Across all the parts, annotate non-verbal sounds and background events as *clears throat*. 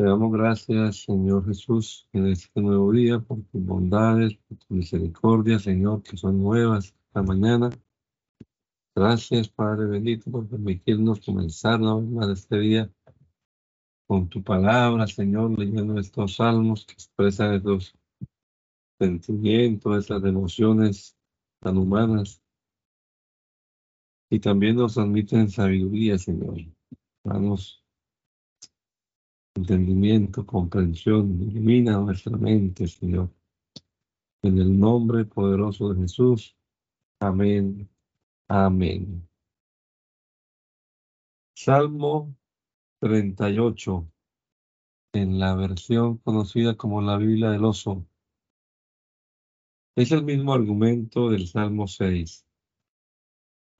Te damos gracias, Señor Jesús, en este nuevo día, por tus bondades, por tu misericordia, Señor, que son nuevas esta mañana. Gracias, Padre bendito, por permitirnos comenzar más este día con tu palabra, Señor, leyendo estos salmos que expresan estos sentimientos, esas emociones tan humanas. Y también nos admiten sabiduría, Señor. Danos entendimiento, comprensión, ilumina nuestra mente, Señor. En el nombre poderoso de Jesús. Amén. Amén. Salmo 38, en la versión conocida como la Biblia del Oso. Es el mismo argumento del Salmo 6.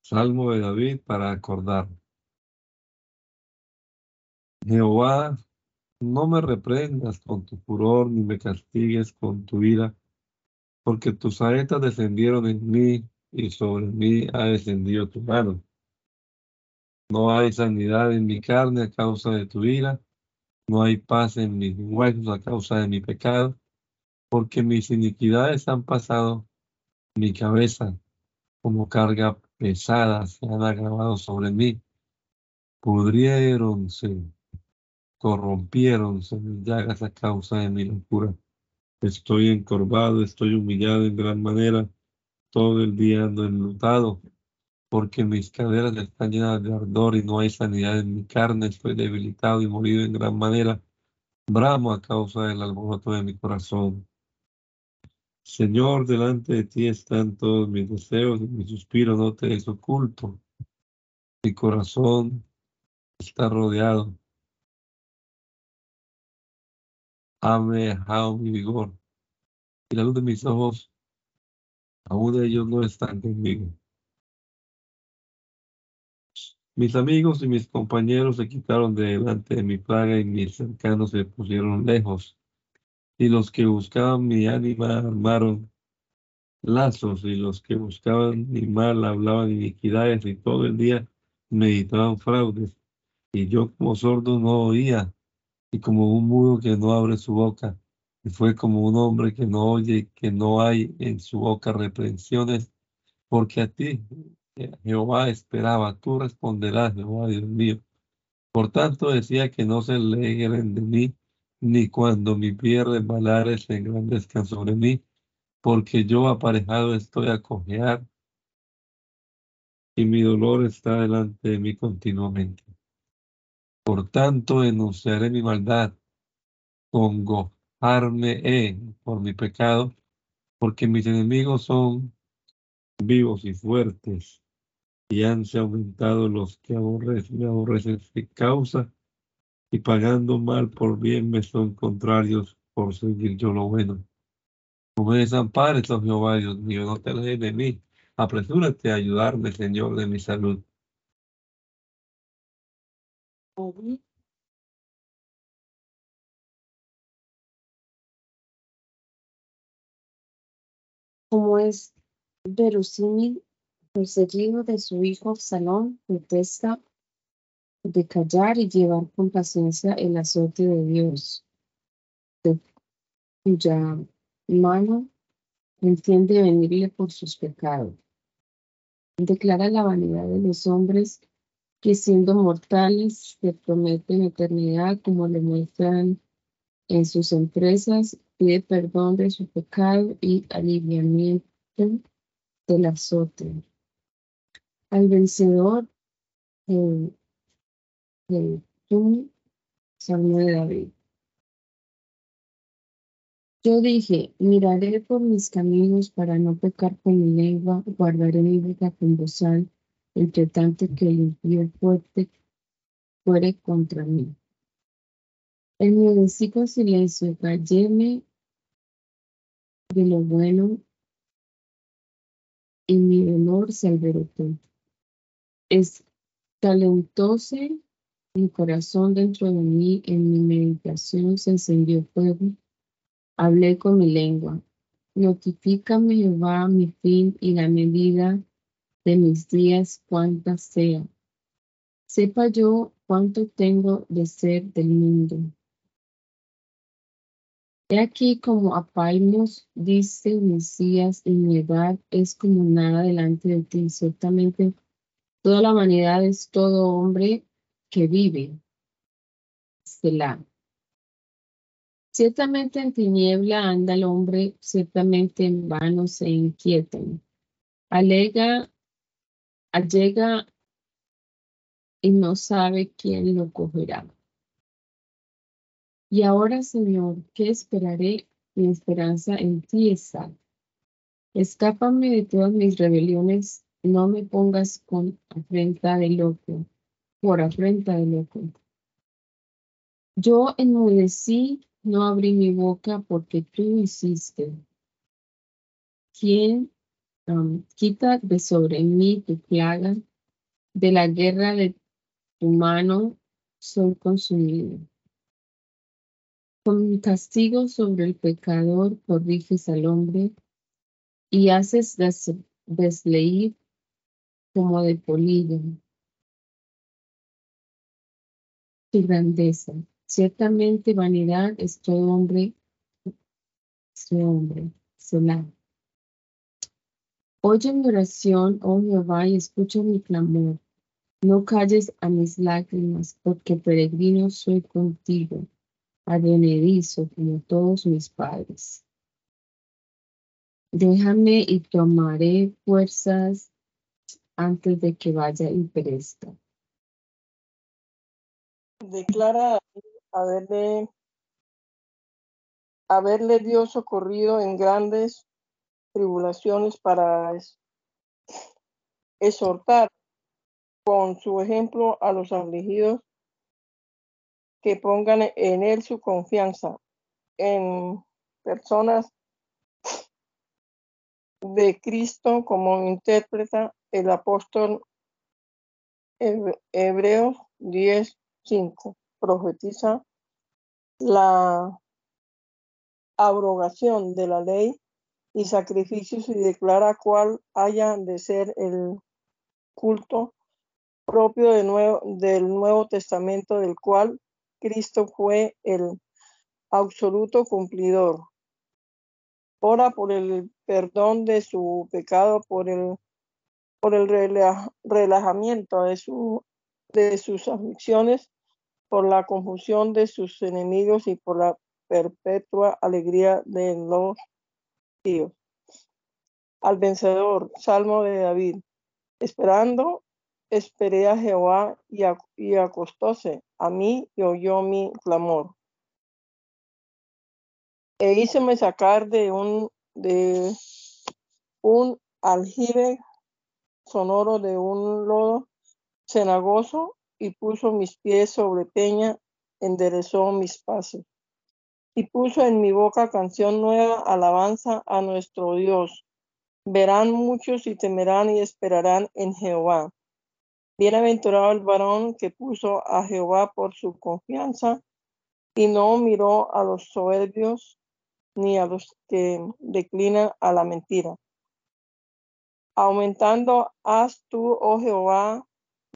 Salmo de David para acordar. Jehová no me reprendas con tu furor, ni me castigues con tu ira, porque tus saetas descendieron en mí, y sobre mí ha descendido tu mano. No hay sanidad en mi carne a causa de tu ira, no hay paz en mis huesos a causa de mi pecado, porque mis iniquidades han pasado mi cabeza como carga pesada, se han agravado sobre mí. Pudriéronse corrompieronse mis llagas a causa de mi locura. Estoy encorvado, estoy humillado en gran manera, todo el día ando enlutado, porque mis caderas están llenas de ardor y no hay sanidad en mi carne, estoy debilitado y morido en gran manera. Bramo a causa del alboroto de mi corazón. Señor, delante de ti están todos mis deseos y mi suspiro no te es oculto. Mi corazón está rodeado hame dejado mi vigor y la luz de mis ojos, aún ellos no están conmigo. Mis amigos y mis compañeros se quitaron de delante de mi plaga y mis cercanos se pusieron lejos. Y los que buscaban mi ánima armaron lazos y los que buscaban mi mal hablaban iniquidades y todo el día meditaban fraudes. Y yo como sordo no oía y como un mudo que no abre su boca, y fue como un hombre que no oye que no hay en su boca reprensiones, porque a ti, Jehová, esperaba, tú responderás, Jehová, Dios mío. Por tanto decía que no se alegren de mí, ni cuando mi pie resbalare se engrandezcan sobre mí, porque yo aparejado estoy a cojear, y mi dolor está delante de mí continuamente. Por tanto, enunciaré mi maldad, congojarme he por mi pecado, porque mis enemigos son vivos y fuertes, y hanse aumentado los que aborrecen, me aborrecen sin causa, y pagando mal por bien me son contrarios por seguir yo lo bueno. No me desampares, oh Jehová, Dios mío, no te alejes de mí. Apresúrate a ayudarme, Señor, de mi salud. Como es verosímil, perseguido de su hijo Absalón, protesta de callar y llevar con paciencia el azote de Dios, de cuya mano entiende venirle por sus pecados. Declara la vanidad de los hombres que siendo mortales se prometen eternidad como le muestran en sus empresas, pide perdón de su pecado y aliviamiento del azote. Al vencedor del, del Salmo de David. Yo dije, miraré por mis caminos para no pecar con mi lengua, guardaré mi boca con bozal entre tanto que el impío fuerte fuere contra mí. En mi con silencio, calléme de lo bueno y mi dolor se alberotó. talentóse mi corazón dentro de mí, en mi meditación se encendió fuego. Hablé con mi lengua. Notifícame, Jehová, mi fin y la medida de mis días cuantas sea. Sepa yo cuánto tengo de ser del mundo. He aquí como a palmos dice Mesías, y mi edad es como nada delante de ti. Ciertamente toda la humanidad es todo hombre que vive. Selah. Ciertamente en tiniebla anda el hombre, ciertamente en vano se inquietan. Alega, allega y no sabe quién lo cogerá. Y ahora, Señor, ¿qué esperaré? Mi esperanza en ti está. Escápame de todas mis rebeliones, no me pongas con afrenta de loco, por afrenta de loco. Yo enmudecí, no abrí mi boca porque tú hiciste. ¿Quién um, quita de sobre mí tu plaga? De la guerra de tu mano soy consumido. Con castigo sobre el pecador corriges al hombre y haces desleír como de polillo tu grandeza. Ciertamente vanidad es todo hombre, su hombre, Selah. Oye mi oración, oh Jehová, y escucha mi clamor. No calles a mis lágrimas, porque peregrino soy contigo advenedizo como todos mis padres. Déjame y tomaré fuerzas antes de que vaya y perezca. Declara haberle, haberle Dios socorrido en grandes tribulaciones para exhortar con su ejemplo a los afligidos que pongan en él su confianza en personas de Cristo como interpreta el apóstol Hebreos 10:5. Profetiza la abrogación de la ley y sacrificios y declara cuál haya de ser el culto propio de nuevo, del Nuevo Testamento, del cual Cristo fue el absoluto cumplidor. Ora por el perdón de su pecado, por el, por el relajamiento de, su, de sus aflicciones, por la confusión de sus enemigos y por la perpetua alegría de los Al vencedor, Salmo de David, esperando esperé a Jehová y, acostóse a mí y oyó mi clamor. E híceme sacar de un, de un aljibe sonoro de un lodo cenagoso y puso mis pies sobre peña, enderezó mis pasos. Y puso en mi boca canción nueva, alabanza a nuestro Dios. Verán muchos y temerán y esperarán en Jehová. Bienaventurado el varón que puso a Jehová por su confianza y no miró a los soberbios ni a los que declinan a la mentira. Aumentando haz tú, oh Jehová,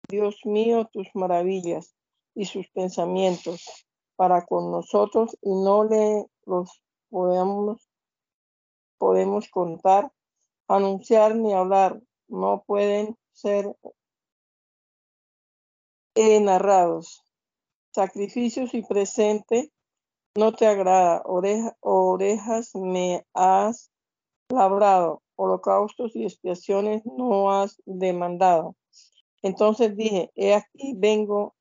Dios mío, tus maravillas y sus pensamientos para con nosotros y no le los podemos, podemos contar, anunciar ni hablar. No pueden ser narrados. Sacrificios y presente no te agrada. orejas me has labrado. Holocaustos y expiaciones no has demandado. Entonces dije, he aquí vengo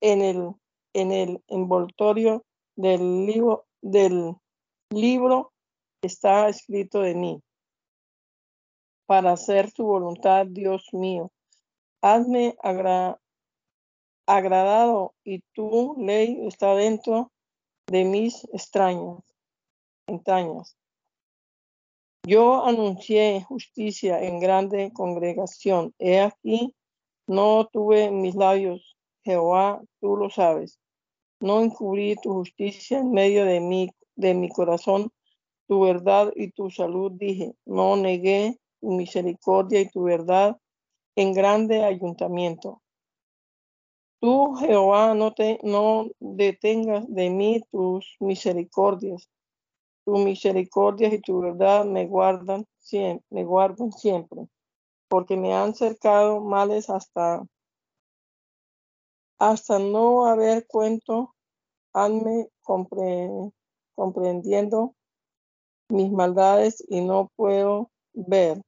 en el, en el envoltorio del libro, del libro está escrito de mí, para hacer tu voluntad, Dios mío hazme agradado y tu ley está dentro de mis extrañas entrañas. Yo anuncié justicia en grande congregación. He aquí, no tuve mis labios, Jehová, tú lo sabes. No encubrí tu justicia en medio de mi, de mi corazón, tu verdad y tu salud dije. No negué tu misericordia y tu verdad en grande ayuntamiento. Tú, Jehová, no, te, no detengas de mí tus misericordias. Tu misericordia y tu verdad me guardan siempre, me guardan siempre, porque me han cercado males hasta hasta no haber cuento, hanme comprendiendo mis maldades y no puedo ver.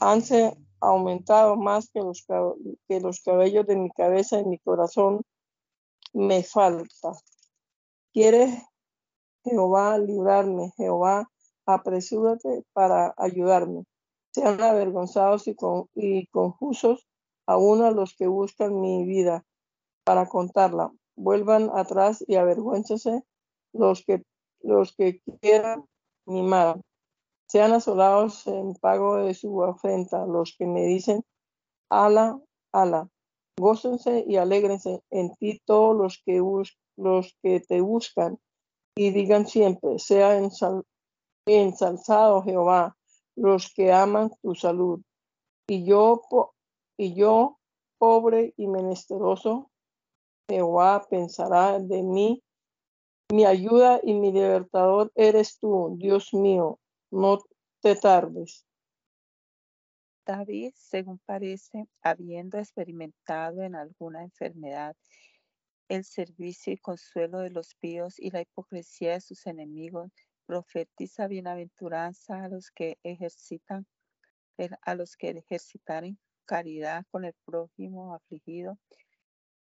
Hanse aumentado más que los, que los cabellos de mi cabeza y mi corazón me falta. ¿Quieres Jehová librarme? Jehová, apresúrate para ayudarme. Sean avergonzados y, con, y confusos aún a los que buscan mi vida para contarla. Vuelvan atrás y avergüéncense los que, los que quieran mi mal. Sean asolados en pago de su afrenta los que me dicen, ala, ala. Gócense y alégrense en ti todos los que, los que te buscan y digan siempre, sea ensalzado Jehová, los que aman tu salud. Y yo, y yo, pobre y menesteroso, Jehová pensará de mí. Mi ayuda y mi libertador eres tú, Dios mío. No te tardes. David, según parece, habiendo experimentado en alguna enfermedad el servicio y consuelo de los píos y la hipocresía de sus enemigos, profetiza bienaventuranza a los que ejercitan, a los que ejercitaren caridad con el prójimo afligido,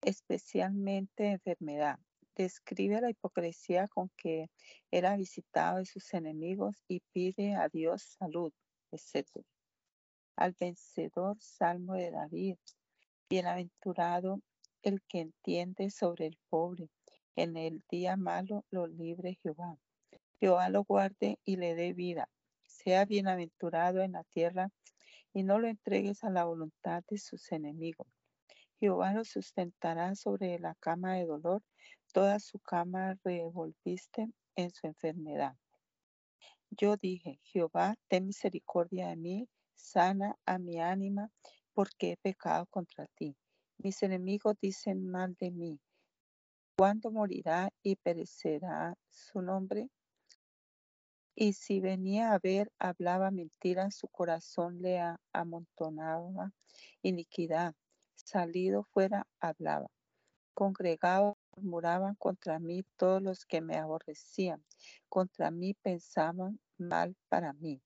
especialmente enfermedad. Describe la hipocresía con que era visitado de sus enemigos y pide a Dios salud, etc. Al vencedor Salmo de David. Bienaventurado el que entiende sobre el pobre. En el día malo lo libre Jehová. Jehová lo guarde y le dé vida. Sea bienaventurado en la tierra y no lo entregues a la voluntad de sus enemigos. Jehová lo sustentará sobre la cama de dolor, toda su cama revolviste en su enfermedad. Yo dije, Jehová, ten misericordia de mí, sana a mi ánima, porque he pecado contra ti. Mis enemigos dicen mal de mí. ¿Cuándo morirá y perecerá su nombre? Y si venía a ver, hablaba mentira, su corazón le amontonaba iniquidad. Salido fuera, hablaba. Congregado, murmuraban contra mí todos los que me aborrecían. Contra mí pensaban mal para mí.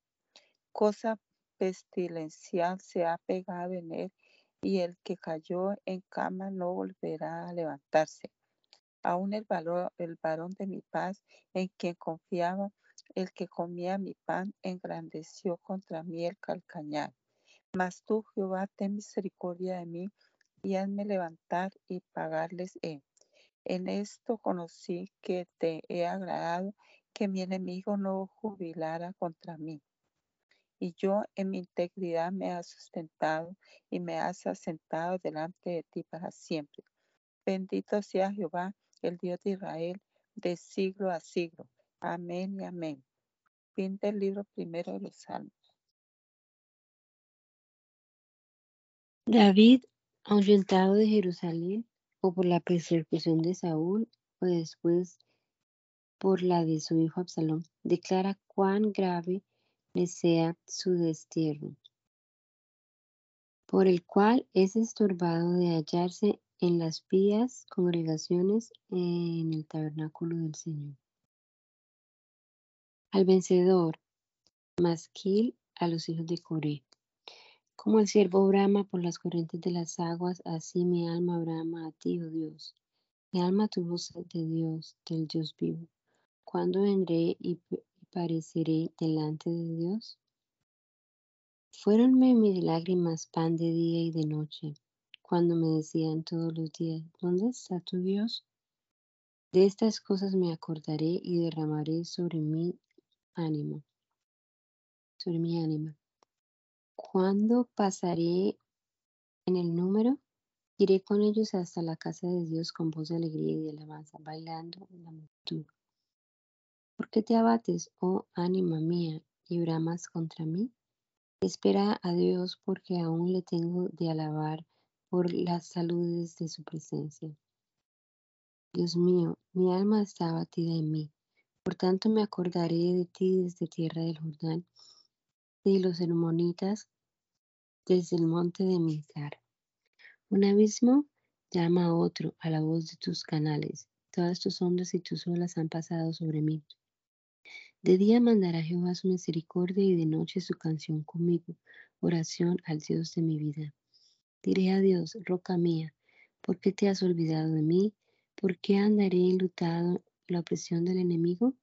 Cosa pestilencial se ha pegado en él, y el que cayó en cama no volverá a levantarse. Aún el, valor, el varón de mi paz, en quien confiaba, el que comía mi pan engrandeció contra mí el calcañar. Mas tú, Jehová, ten misericordia de mí y hazme levantar y pagarles he. En esto conocí que te he agradado, que mi enemigo no jubilara contra mí. Y yo en mi integridad me has sustentado y me has asentado delante de ti para siempre. Bendito sea Jehová, el Dios de Israel, de siglo a siglo. Amén y amén. Fin del libro primero de los Salmos. David, ahuyentado de Jerusalén, o por la persecución de Saúl, o después por la de su hijo Absalón, declara cuán grave le sea su destierro, por el cual es estorbado de hallarse en las pías congregaciones en el tabernáculo del Señor. Al vencedor, Masquil, a los hijos de Coré. Como el siervo brama por las corrientes de las aguas, así mi alma brama a ti, oh Dios. Mi alma tuvo sed de Dios, del Dios vivo. ¿Cuándo vendré y pareceré delante de Dios? Fuéronme mis lágrimas pan de día y de noche, cuando me decían todos los días, ¿dónde está tu Dios? De estas cosas me acordaré y derramaré sobre mí ánimo, sobre mi ánima. ¿Cuándo pasaré en el número? Iré con ellos hasta la casa de Dios con voz de alegría y de alabanza, bailando en la multitud. ¿Por qué te abates, oh ánima mía, y bramas contra mí? Espera a Dios porque aún le tengo de alabar por las saludes de su presencia. Dios mío, mi alma está abatida en mí. Por tanto me acordaré de ti desde tierra del Jordán, de los hermonitas, desde el monte de Mincar. Un abismo llama a otro a la voz de tus canales. Todas tus ondas y tus olas han pasado sobre mí. De día mandará Jehová su misericordia y de noche su canción conmigo, oración al Dios de mi vida. Diré a Dios, roca mía, ¿por qué te has olvidado de mí? ¿Por qué andaré enlutado la opresión del enemigo?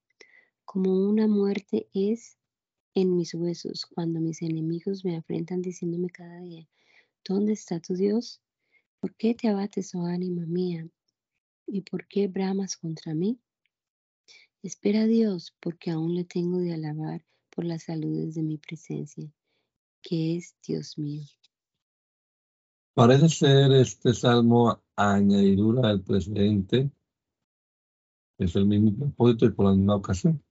Como una muerte es en mis huesos cuando mis enemigos me afrentan diciéndome cada día, ¿dónde está tu Dios? ¿Por qué te abates, oh ánima mía? ¿Y por qué bramas contra mí? Espera a Dios, porque aún le tengo de alabar por las saludes de mi presencia, que es Dios mío. Parece ser este salmo añadidura del precedente. Es el mismo propósito y por la misma ocasión.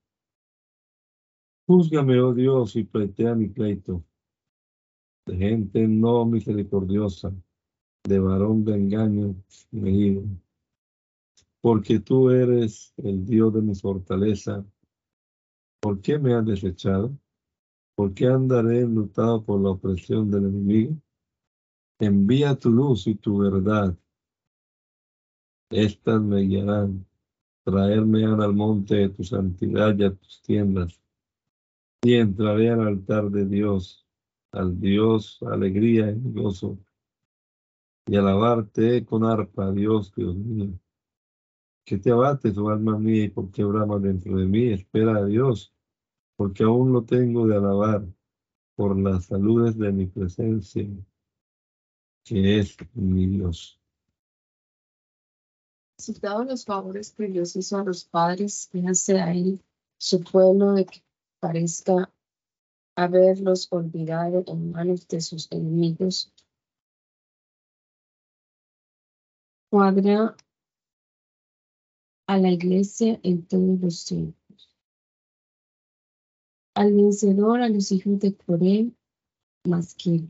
Júzgame, oh Dios, y pletea mi pleito. De gente no misericordiosa, de varón de engaño me Porque tú eres el Dios de mi fortaleza. ¿Por qué me has desechado? ¿Por qué andaré enlutado por la opresión del enemigo? Envía tu luz y tu verdad. Estas me guiarán. Traerme al monte de tu santidad y a tus tiendas. Y entraré al altar de Dios, al Dios alegría y gozo. Y alabarte con arpa, Dios, Dios mío. Que te abates, oh alma mía, y porque brama dentro de mí. Espera a Dios, porque aún lo tengo de alabar por las saludes de mi presencia que es mi Dios. Citado los favores que Dios hizo a los padres, fíjense ahí su pueblo de que parezca haberlos olvidado en manos de sus enemigos. Cuadra a la iglesia en todos los tiempos. Al vencedor, a los hijos de Coré, más que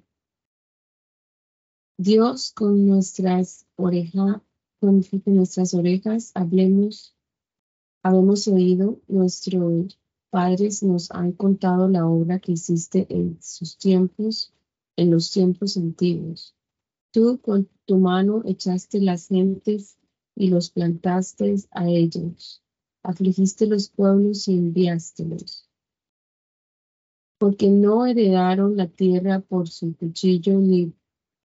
Dios con nuestras orejas, con nuestras orejas, hablemos, habemos oído, nuestros padres nos han contado la obra que hiciste en sus tiempos, en los tiempos antiguos. Tú con tu mano echaste las gentes y los plantaste a ellos. Afligiste los pueblos y enviástelos. Porque no heredaron la tierra por su cuchillo ni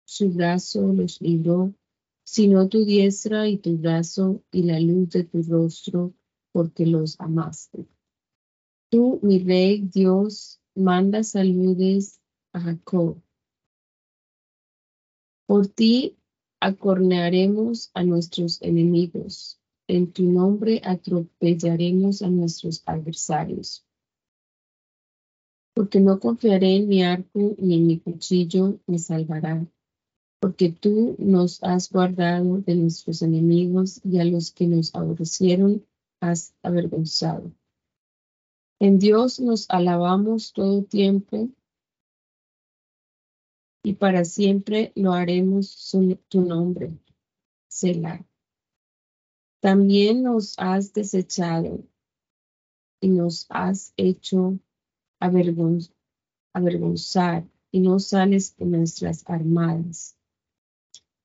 su brazo los libró, sino tu diestra y tu brazo y la luz de tu rostro, porque los amaste. Tú, mi rey Dios, manda saludes a Jacob. Por ti acornearemos a nuestros enemigos. En tu nombre atropellaremos a nuestros adversarios. Porque no confiaré en mi arco ni en mi cuchillo me salvará porque tú nos has guardado de nuestros enemigos y a los que nos aborrecieron has avergonzado. En Dios nos alabamos todo tiempo y para siempre lo haremos tu nombre, Selah. También nos has desechado y nos has hecho avergonzar y no sales en nuestras armadas.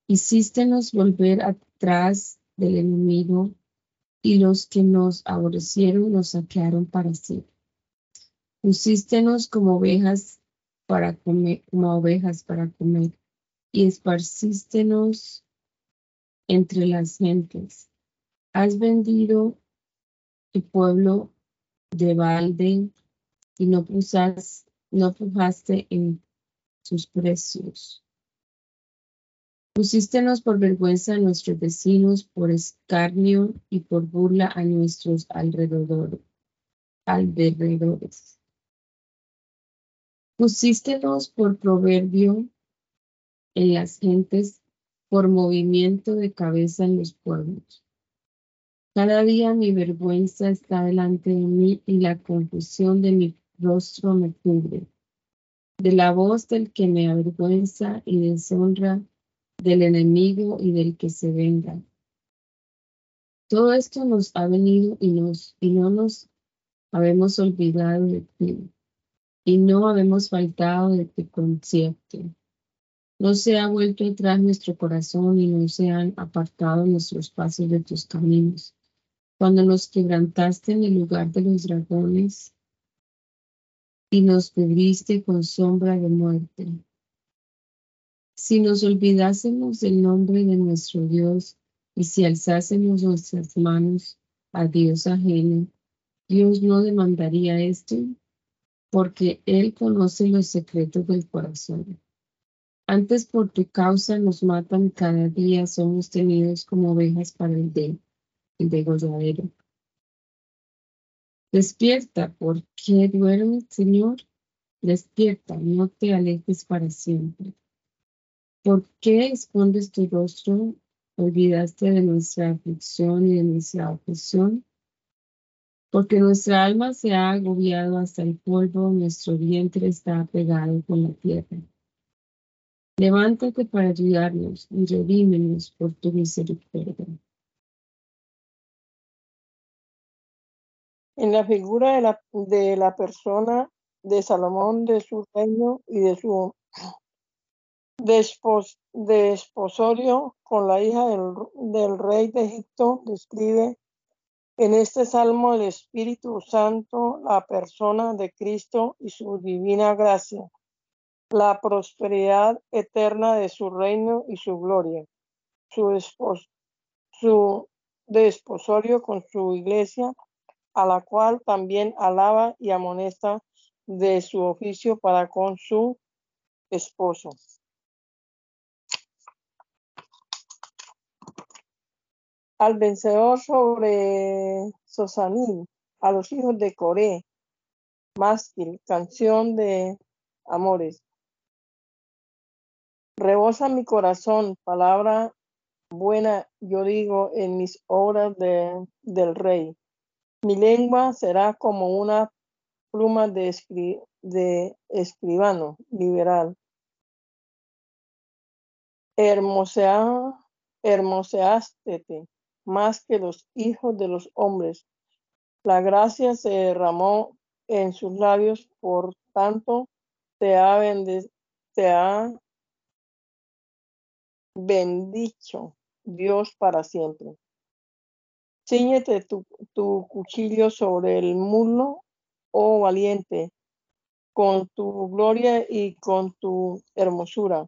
Hicístenos volver atrás del enemigo y los que nos aborrecieron nos saquearon para sí. Pusístenos como ovejas para comer, como ovejas para comer, y esparcístenos entre las gentes. Has vendido tu pueblo de balde y no, pusas, no pujaste en sus precios. Pusístenos por vergüenza a nuestros vecinos, por escarnio y por burla a nuestros alrededores. alrededores. Pusístenos por proverbio en las gentes, por movimiento de cabeza en los pueblos. Cada día mi vergüenza está delante de mí y la confusión de mi rostro me cubre. De la voz del que me avergüenza y deshonra del enemigo y del que se venga. Todo esto nos ha venido y, nos, y no nos habemos olvidado de ti y no habemos faltado de tu concierto. No se ha vuelto atrás nuestro corazón y no se han apartado nuestros pasos de tus caminos. Cuando nos quebrantaste en el lugar de los dragones y nos cubriste con sombra de muerte. Si nos olvidásemos del nombre de nuestro Dios y si alzásemos nuestras manos a Dios ajeno, Dios no demandaría esto porque Él conoce los secretos del corazón. Antes por tu causa nos matan cada día, somos tenidos como ovejas para el, de, el degolladero. Despierta, ¿por qué duermes, Señor? Despierta, no te alejes para siempre. ¿Por qué escondes tu rostro? ¿Olvidaste de nuestra aflicción y de nuestra opresión? Porque nuestra alma se ha agobiado hasta el polvo, nuestro vientre está pegado con la tierra. Levántate para ayudarnos y redímenos por tu misericordia. En la figura de la, de la persona de Salomón, de su reino y de su desposorio con la hija del, rey de Egipto, describe en este salmo el Espíritu Santo, la persona de Cristo y su divina gracia la prosperidad eterna de su reino y su gloria, su, su desposorio con su iglesia, a la cual también alaba y amonesta de su oficio para con su esposo. Al vencedor sobre Sosanín, a los hijos de Coré, mástil, canción de amores. Rebosa mi corazón, palabra buena, yo digo, en mis obras de, del rey. Mi lengua será como una pluma de, de escribano liberal. Hermosea, hermoseástete más que los hijos de los hombres. La gracia se derramó en sus labios, por tanto, te ha, te ha bendicho Dios para siempre. Cíñete tu, cuchillo sobre el muslo, oh valiente, con tu gloria y con tu hermosura.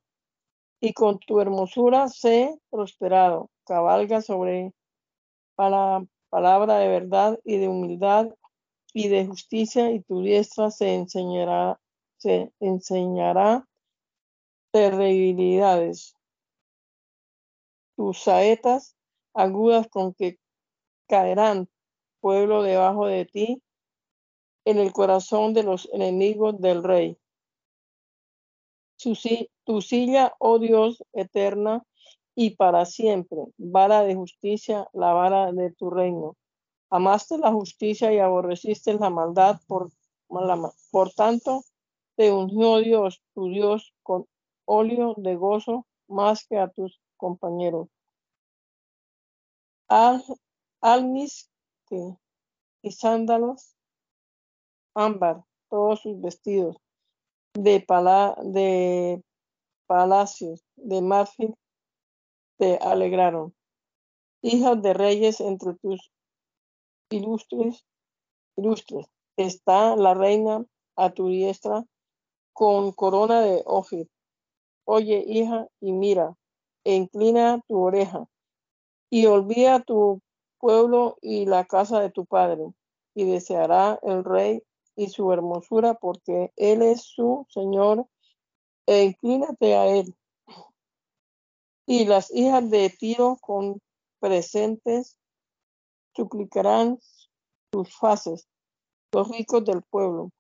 Y con tu hermosura sé prosperado. Cabalga sobre para palabra de verdad y de humildad y de justicia, y tu diestra se enseñará, se enseñará terribilidades tus saetas agudas con que caerán pueblo debajo de ti en el corazón de los enemigos del rey. tu silla, oh Dios eterna, y para siempre, vara de justicia, la vara de tu reino. Amaste la justicia y aborreciste la maldad, por, por tanto, te ungió Dios, tu Dios, con óleo de gozo más que a tus compañero. Al, y sándalos, ámbar, todos sus vestidos, de, pala, de palacios, de marfil, te alegraron. Hijas de reyes entre tus ilustres, ilustres, está la reina a tu diestra con corona de Ofir. Oye, hija, y mira, e inclina tu oreja, y olvida tu pueblo y la casa de tu padre, y deseará el rey y su hermosura, porque él es su Señor, e inclínate a él. Y las hijas de Tiro con presentes suplicarán sus faces, los ricos del pueblo.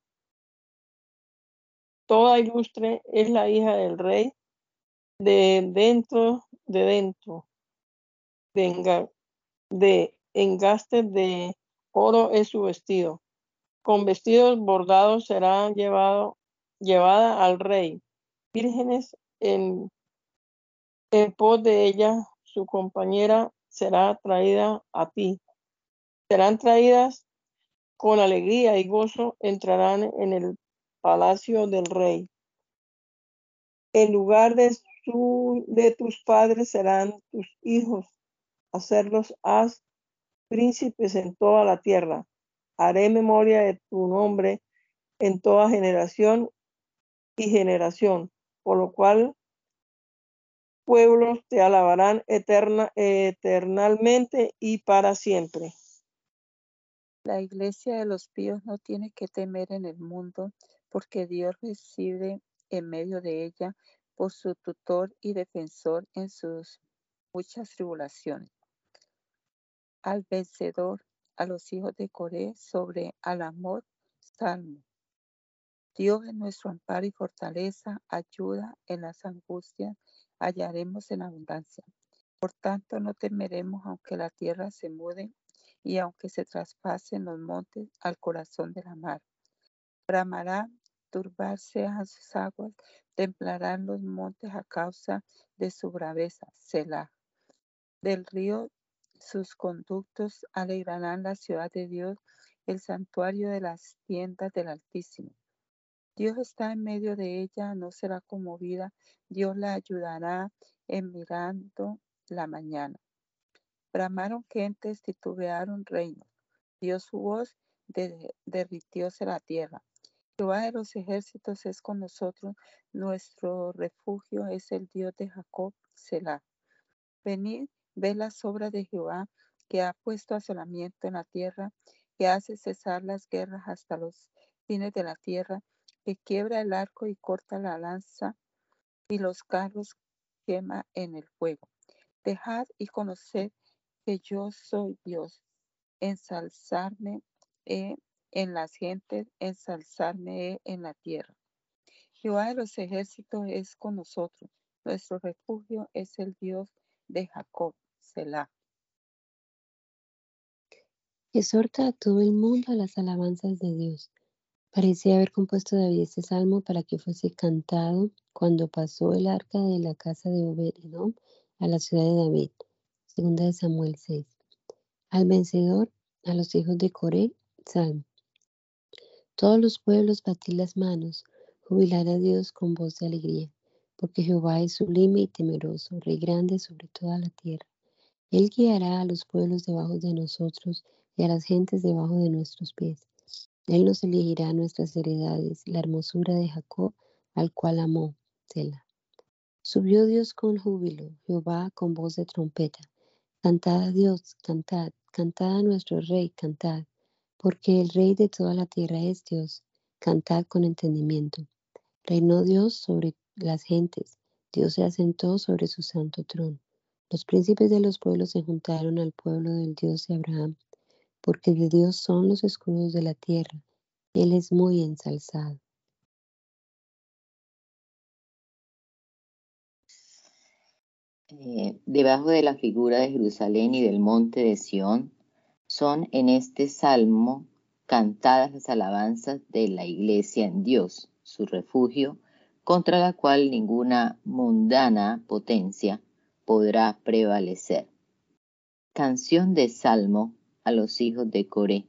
Toda ilustre es la hija del rey, de dentro, de dentro, de, de engaste de oro es su vestido. Con vestidos bordados será llevado, llevada al rey. Vírgenes en En pos de ella, su compañera será traída a ti. Serán traídas con alegría y gozo, entrarán en el palacio del rey. En lugar de, de tus padres serán tus hijos. Hacerlos haz príncipes en toda la tierra. Haré memoria de tu nombre en toda generación y generación, por lo cual pueblos te alabarán eterna, eternalmente y para siempre. La iglesia de los píos no tiene que temer en el mundo, porque Dios reside en medio de ella por su tutor y defensor en sus muchas tribulaciones. Al vencedor, a los hijos de Coré, sobre al amor, salmo. Dios es nuestro amparo y fortaleza, ayuda en las angustias, hallaremos en abundancia. Por tanto, no temeremos aunque la tierra se mude y aunque se traspasen los montes al corazón de la mar. Bramará, turbarse a sus aguas, templarán los montes a causa de su braveza, Selah. Del río sus conductos alegrarán la ciudad de Dios, el santuario de las tiendas del Altísimo. Dios está en medio de ella, no será conmovida, Dios la ayudará en mirando la mañana. Bramaron gentes, titubearon reinos. Dio su voz, derritióse la tierra. Jehová de los ejércitos es con nosotros, nuestro refugio es el Dios de Jacob, Selah. Venid, ve las obras de Jehová, que ha puesto asolamiento en la tierra, que hace cesar las guerras hasta los fines de la tierra, que quiebra el arco y corta la lanza, y los carros quema en el fuego. Dejad y conoced que yo soy Dios. Ensalzarme en las gentes, ensalzarme en la tierra. Jehová de los ejércitos es con nosotros. Nuestro refugio es el Dios de Jacob, Selah. Exhorta a todo el mundo a las alabanzas de Dios. Parecía haber compuesto David este salmo para que fuese cantado cuando pasó el arca de la casa de Obed-Edom a la ciudad de David. Segunda de Samuel 6. Al vencedor, a los hijos de Coré, Salmo. Todos los pueblos batid las manos, jubilar a Dios con voz de alegría, porque Jehová es sublime y temeroso, rey grande sobre toda la tierra. Él guiará a los pueblos debajo de nosotros y a las gentes debajo de nuestros pies. Él nos elegirá nuestras heredades, la hermosura de Jacob, al cual amó, Selah. Subió Dios con júbilo, Jehová con voz de trompeta. Cantad a Dios, cantad, cantad a nuestro Rey, cantad, porque el Rey de toda la tierra es Dios. Cantad con entendimiento. Reinó Dios sobre las gentes, Dios se asentó sobre su santo trono. Los príncipes de los pueblos se juntaron al pueblo del Dios de Abraham, porque de Dios son los escudos de la tierra. Él es muy ensalzado. Eh, debajo de la figura de Jerusalén y del monte de Sión, son en este salmo cantadas las alabanzas de la iglesia en Dios, su refugio, contra la cual ninguna mundana potencia podrá prevalecer. Canción de salmo a los hijos de Coré.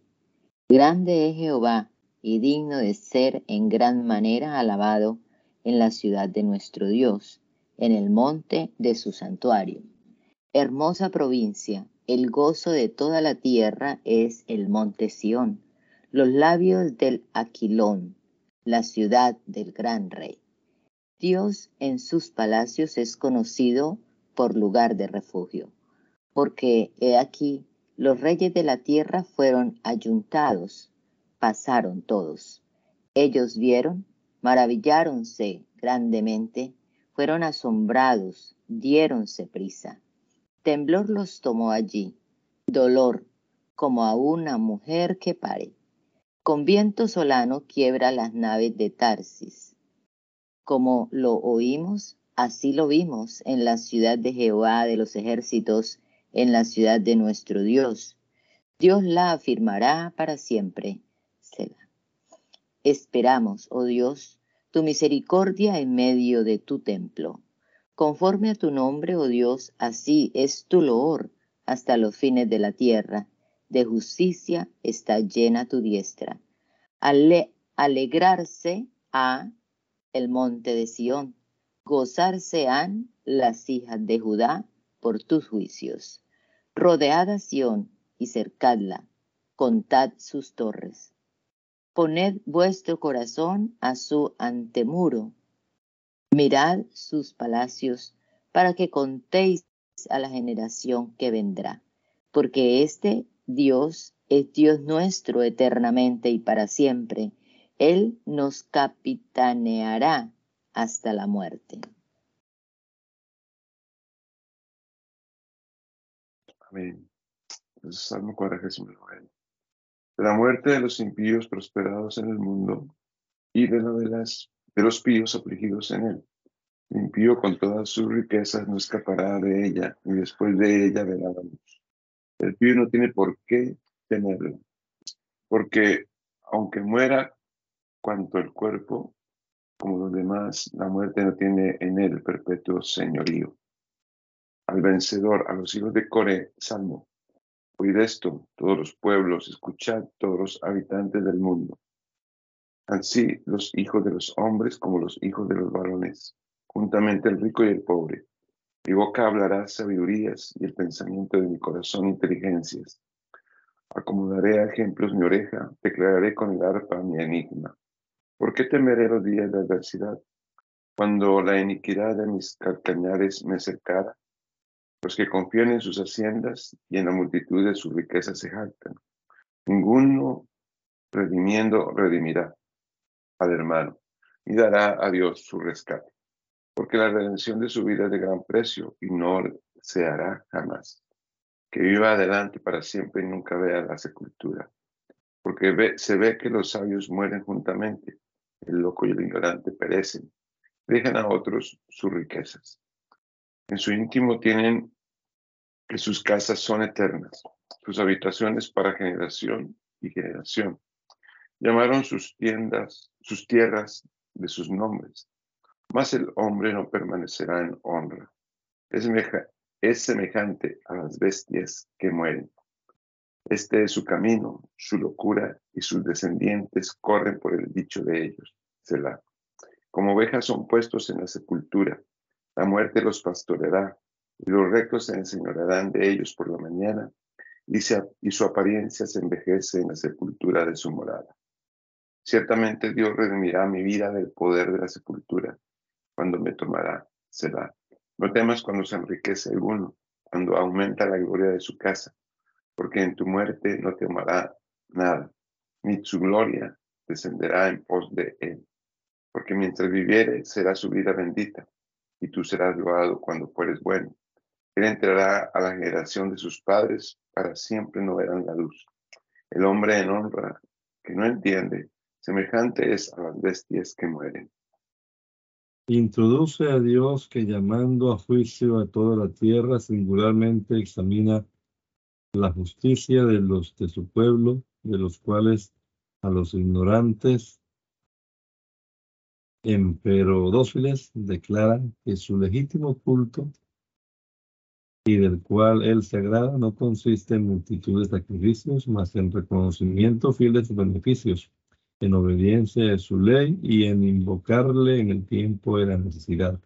Grande es Jehová y digno de ser en gran manera alabado en la ciudad de nuestro Dios en el monte de su santuario. Hermosa provincia, el gozo de toda la tierra es el monte Sión, los labios del Aquilón, la ciudad del gran rey. Dios en sus palacios es conocido por lugar de refugio, porque he aquí los reyes de la tierra fueron ayuntados, pasaron todos. Ellos vieron, maravilláronse grandemente fueron asombrados, diéronse prisa. Temblor los tomó allí, dolor, como a una mujer que pare. Con viento solano quiebra las naves de Tarsis. Como lo oímos, así lo vimos en la ciudad de Jehová de los ejércitos, en la ciudad de nuestro Dios. Dios la afirmará para siempre. Esperamos, oh Dios, tu misericordia en medio de tu templo, Conforme a tu nombre, oh Dios, así es tu loor hasta los fines de la tierra. De justicia está llena tu diestra. alegrarse a el monte de Sión, gozarse han las hijas de Judá por tus juicios. Rodeada Sión y cercadla, contad sus torres. Poned vuestro corazón a su antemuro, mirad sus palacios, para que contéis a la generación que vendrá, porque este Dios es Dios nuestro eternamente y para siempre. Él nos capitaneará hasta la muerte. Amén. Salmo 49. De la muerte de los impíos prosperados en el mundo y de la de, las, de los píos afligidos en él. El impío con todas sus riquezas no escapará de ella, y después de ella verá la luz. El pío no tiene por qué tenerlo, porque aunque muera cuanto el cuerpo, como los demás, la muerte no tiene en él perpetuo señorío. Al vencedor, a los hijos de Core, Salmo. Oíd esto, todos los pueblos, escuchad todos los habitantes del mundo. Así los hijos de los hombres como los hijos de los varones, juntamente el rico y el pobre. Mi boca hablará sabidurías y el pensamiento de mi corazón inteligencias. Acomodaré a ejemplos mi oreja, declararé con el arpa mi enigma. ¿Por qué temeré los días de adversidad? Cuando la iniquidad de mis calcañares me cercara, los que confían en sus haciendas y en la multitud de sus riquezas se jactan. Ninguno redimiendo redimirá al hermano y dará a Dios su rescate, porque la redención de su vida es de gran precio y no se hará jamás. Que viva adelante para siempre y nunca vea la sepultura, porque se ve que los sabios mueren juntamente, el loco y el ignorante perecen, dejan a otros sus riquezas. En su íntimo tienen que sus casas son eternas, sus habitaciones para generación y generación. Llamaron sus tiendas, sus tierras de sus nombres, mas el hombre no permanecerá en honra. Es, es semejante a las bestias que mueren. Este es su camino, su locura, y sus descendientes corren por el dicho de ellos. Selah. Como ovejas son puestos en la sepultura, la muerte los pastoreará y los rectos se enseñorearán de ellos por la mañana, y, su apariencia se envejece en la sepultura de su morada. Ciertamente Dios redimirá mi vida del poder de la sepultura, cuando me tomará, será. No temas cuando se enriquece alguno, cuando aumenta la gloria de su casa, porque en tu muerte no te tomará nada, ni su gloria descenderá en pos de él. Porque mientras viviere será su vida bendita, y tú serás loado cuando fueres bueno. Él entrará a la generación de sus padres, para siempre no verán la luz. El hombre en honra, que no entiende, semejante es a las bestias que mueren. Introduce a Dios que llamando a juicio a toda la tierra, singularmente examina la justicia de los de su pueblo, de los cuales a los ignorantes emperodófiles declaran que su legítimo culto y del cual él se agrada no consiste en multitud de sacrificios, mas en reconocimiento fiel de sus beneficios, en obediencia de su ley y en invocarle en el tiempo de la necesidad.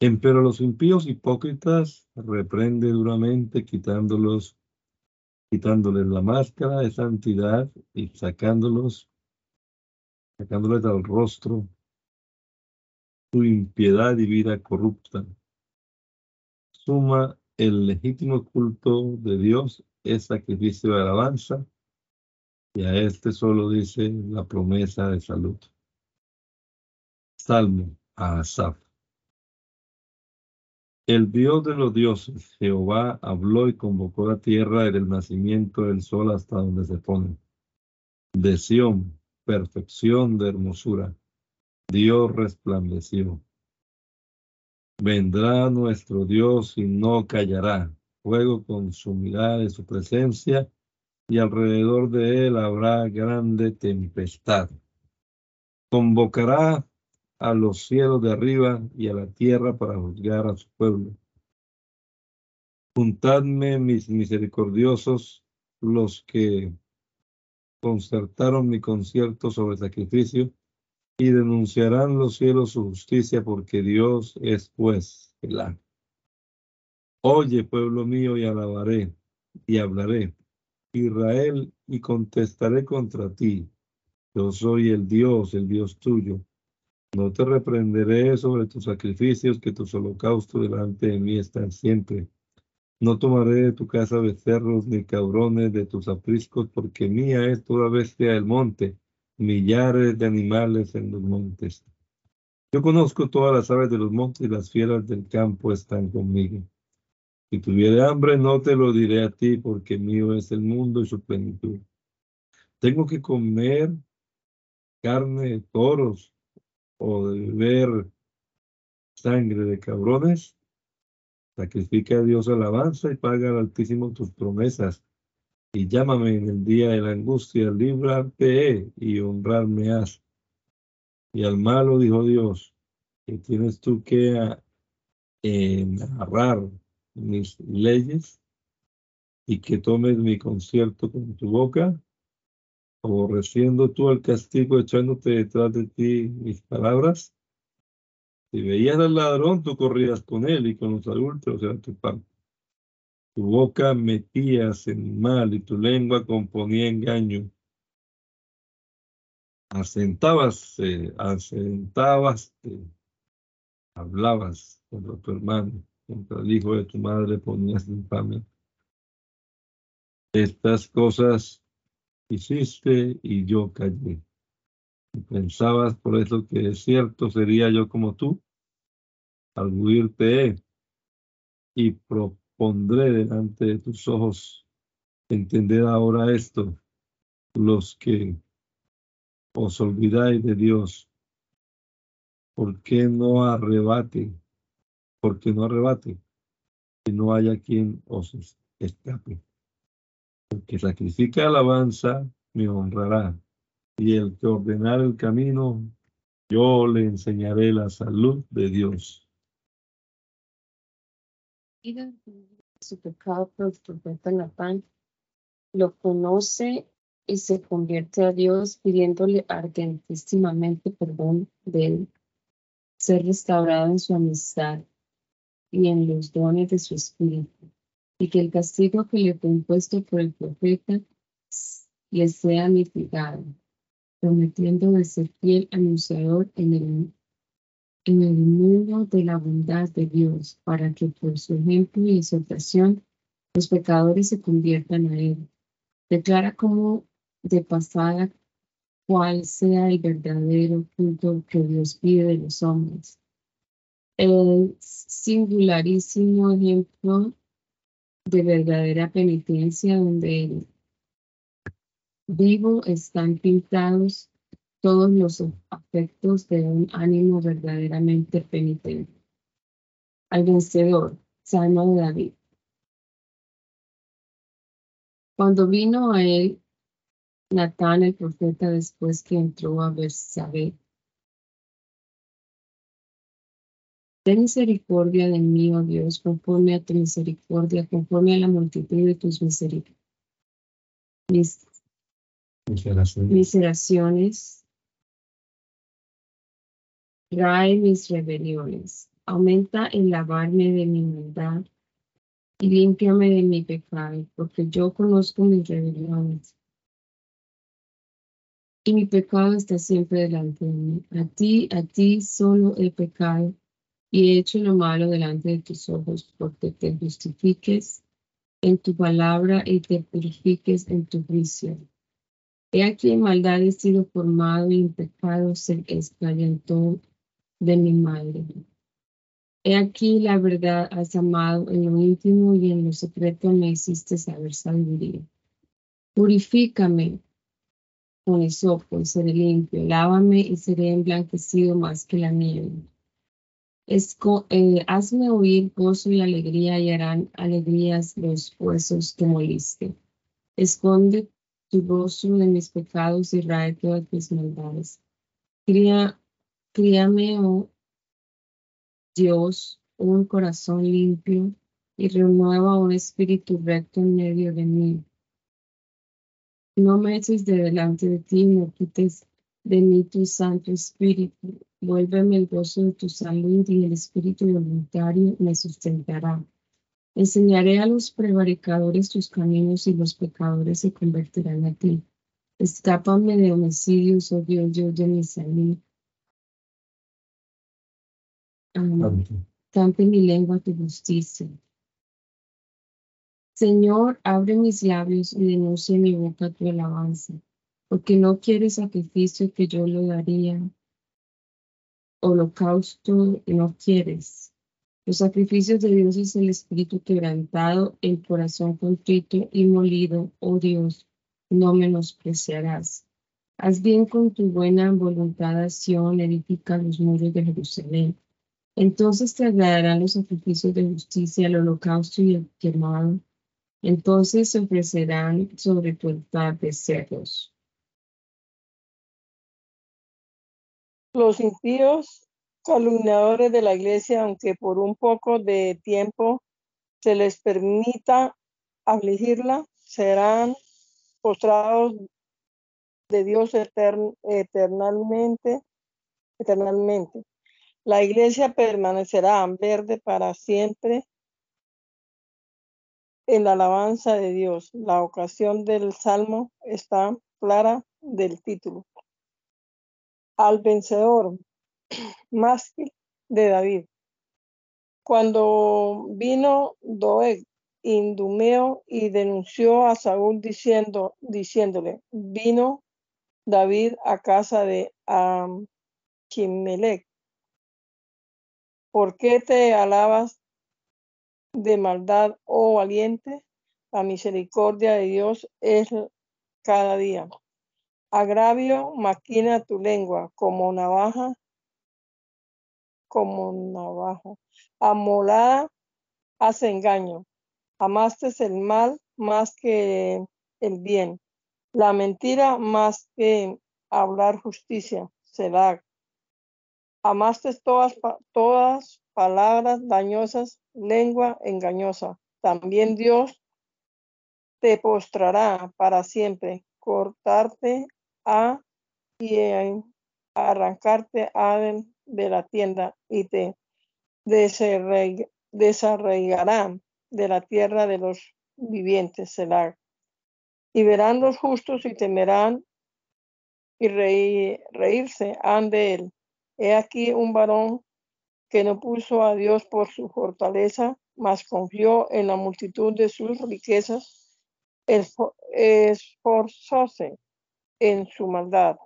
Empero los impíos hipócritas reprende duramente quitándolos, quitándoles la máscara de santidad y sacándolos, sacándoles al rostro su impiedad y vida corrupta. Suma el legítimo culto de Dios es sacrificio de alabanza y a este solo dice la promesa de salud. Salmo a Asaf. El Dios de los dioses, Jehová, habló y convocó la tierra desde el nacimiento del sol hasta donde se pone. De Sión, perfección de hermosura. Dios resplandeció. Vendrá nuestro Dios y no callará. Fuego consumirá de su presencia y alrededor de él habrá grande tempestad. Convocará a los cielos de arriba y a la tierra para juzgar a su pueblo. Juntadme mis misericordiosos, los que concertaron mi concierto sobre sacrificio, y denunciarán los cielos su justicia, porque Dios es juez. Oye, pueblo mío, y alabaré, y hablaré. Israel, y contestaré contra ti. Yo soy el Dios, el Dios tuyo. No te reprenderé sobre tus sacrificios, que tus holocaustos delante de mí están siempre. No tomaré de tu casa becerros ni cabrones de tus apriscos, porque mía es toda bestia del monte, millares de animales en los montes. Yo conozco todas las aves de los montes y las fieras del campo están conmigo. Si tuviera hambre, no te lo diré a ti, porque mío es el mundo y su plenitud. Tengo que comer carne de toros o de beber sangre de cabrones. Sacrifica a Dios alabanza y paga al Altísimo tus promesas. Y llámame en el día de la angustia, líbrate y honrarme has. Y al malo dijo Dios, que tienes tú que eh, narrar mis leyes y que tomes mi concierto con tu boca, aborreciendo tú el castigo, echándote detrás de ti mis palabras. Si veías al ladrón, tú corrías con él y con los adultos era tu parte. Tu boca metías en mal y tu lengua componía engaño. Asentabas, eh, asentabas, hablabas contra tu hermano contra el hijo de tu madre ponías infamia. Estas cosas hiciste y yo callé. Y pensabas por eso que es cierto sería yo como tú. Al huirte y propondré delante de tus ojos entender ahora esto, los que os olvidáis de Dios, ¿por qué no arrebate porque no arrebate, y no haya quien os escape. El que sacrifica alabanza me honrará, y el que ordenar el camino, yo le enseñaré la salud de Dios. Su pecado por el profeta Natán lo conoce y se convierte a Dios pidiéndole ardentísimamente perdón de él, ser restaurado en su amistad y en los dones de su espíritu, y que el castigo que le fue impuesto por el profeta le sea mitigado, prometiendo de ser fiel anunciador en el, en el mundo de la bondad de Dios, para que por su ejemplo y exhortación los pecadores se conviertan a él. Declara como de pasada cuál sea el verdadero punto que Dios pide de los hombres el singularísimo ejemplo de verdadera penitencia donde vivo están pintados todos los afectos de un ánimo verdaderamente penitente. Al vencedor, Salmo de David. Cuando vino a él Natán el profeta después que entró a Bersabé, Ten misericordia de mí, oh Dios, conforme a tu misericordia, conforme a la multitud de tus misericordias. Mis miseraciones. Trae mis rebeliones. Aumenta el lavarme de mi maldad y límpiame de mi pecado, porque yo conozco mis rebeliones. Y mi pecado está siempre delante de mí. A ti, a ti solo he pecado y he hecho lo malo delante de tus ojos, porque te justifiques en tu palabra y te purifiques en tu juicio. He aquí en maldad he sido formado y en pecado se escalentó de mi madre. He aquí la verdad has amado en lo íntimo y en lo secreto me hiciste saber sabiduría. Purifícame con hisopo y seré limpio, lávame y seré emblanquecido más que la nieve eh, hazme oír gozo y alegría y harán alegrías los huesos que moliste. Esconde tu rostro de mis pecados y rae todas mis maldades. Cría Críame, oh Dios, un corazón limpio y renueva un espíritu recto en medio de mí. No me eches de delante de ti, no quites de mí tu Santo Espíritu. Vuélveme el gozo de tu salud y el espíritu voluntario me sustentará. Enseñaré a los prevaricadores tus caminos y los pecadores se convertirán a ti. Escápame de homicidios, oh Dios, Dios de mi salud. Amén. Campe mi lengua tu justicia. Señor, abre mis labios y denuncie mi boca tu alabanza, porque no quieres sacrificio que yo lo daría. Holocausto no quieres. Los sacrificios de Dios es el espíritu quebrantado, el corazón contrito y molido, oh Dios, no menospreciarás. Haz bien con tu buena voluntad, Sion, edifica los muros de Jerusalén. Entonces te los sacrificios de justicia, el holocausto y el quemado. Entonces se ofrecerán sobre tu altar de cerdos. Los impíos calumniadores de la iglesia, aunque por un poco de tiempo se les permita afligirla, serán postrados de Dios eternamente, eternamente. La iglesia permanecerá verde para siempre en la alabanza de Dios. La ocasión del salmo está clara del título. Al vencedor, *clears throat* mástil de David. Cuando vino Doeg, Indumeo, y denunció a Saúl diciendo, diciéndole, vino David a casa de Achimelech. ¿Por qué te alabas de maldad, oh valiente? La misericordia de Dios es cada día. Agravio maquina tu lengua como navaja como navaja. Amolada hace engaño. Amaste el mal más que el bien. La mentira más que hablar justicia. Selah. Amaste todas, todas palabras dañosas, lengua engañosa. También Dios te postrará para siempre, cortarte a y arrancarte a de la tienda y te desarraigarán de la tierra de los vivientes, Selah. Y verán los justos y temerán y reírse han de él. He aquí un varón que no puso a Dios por su fortaleza, mas confió en la multitud de sus riquezas, esforzóse en su maldad.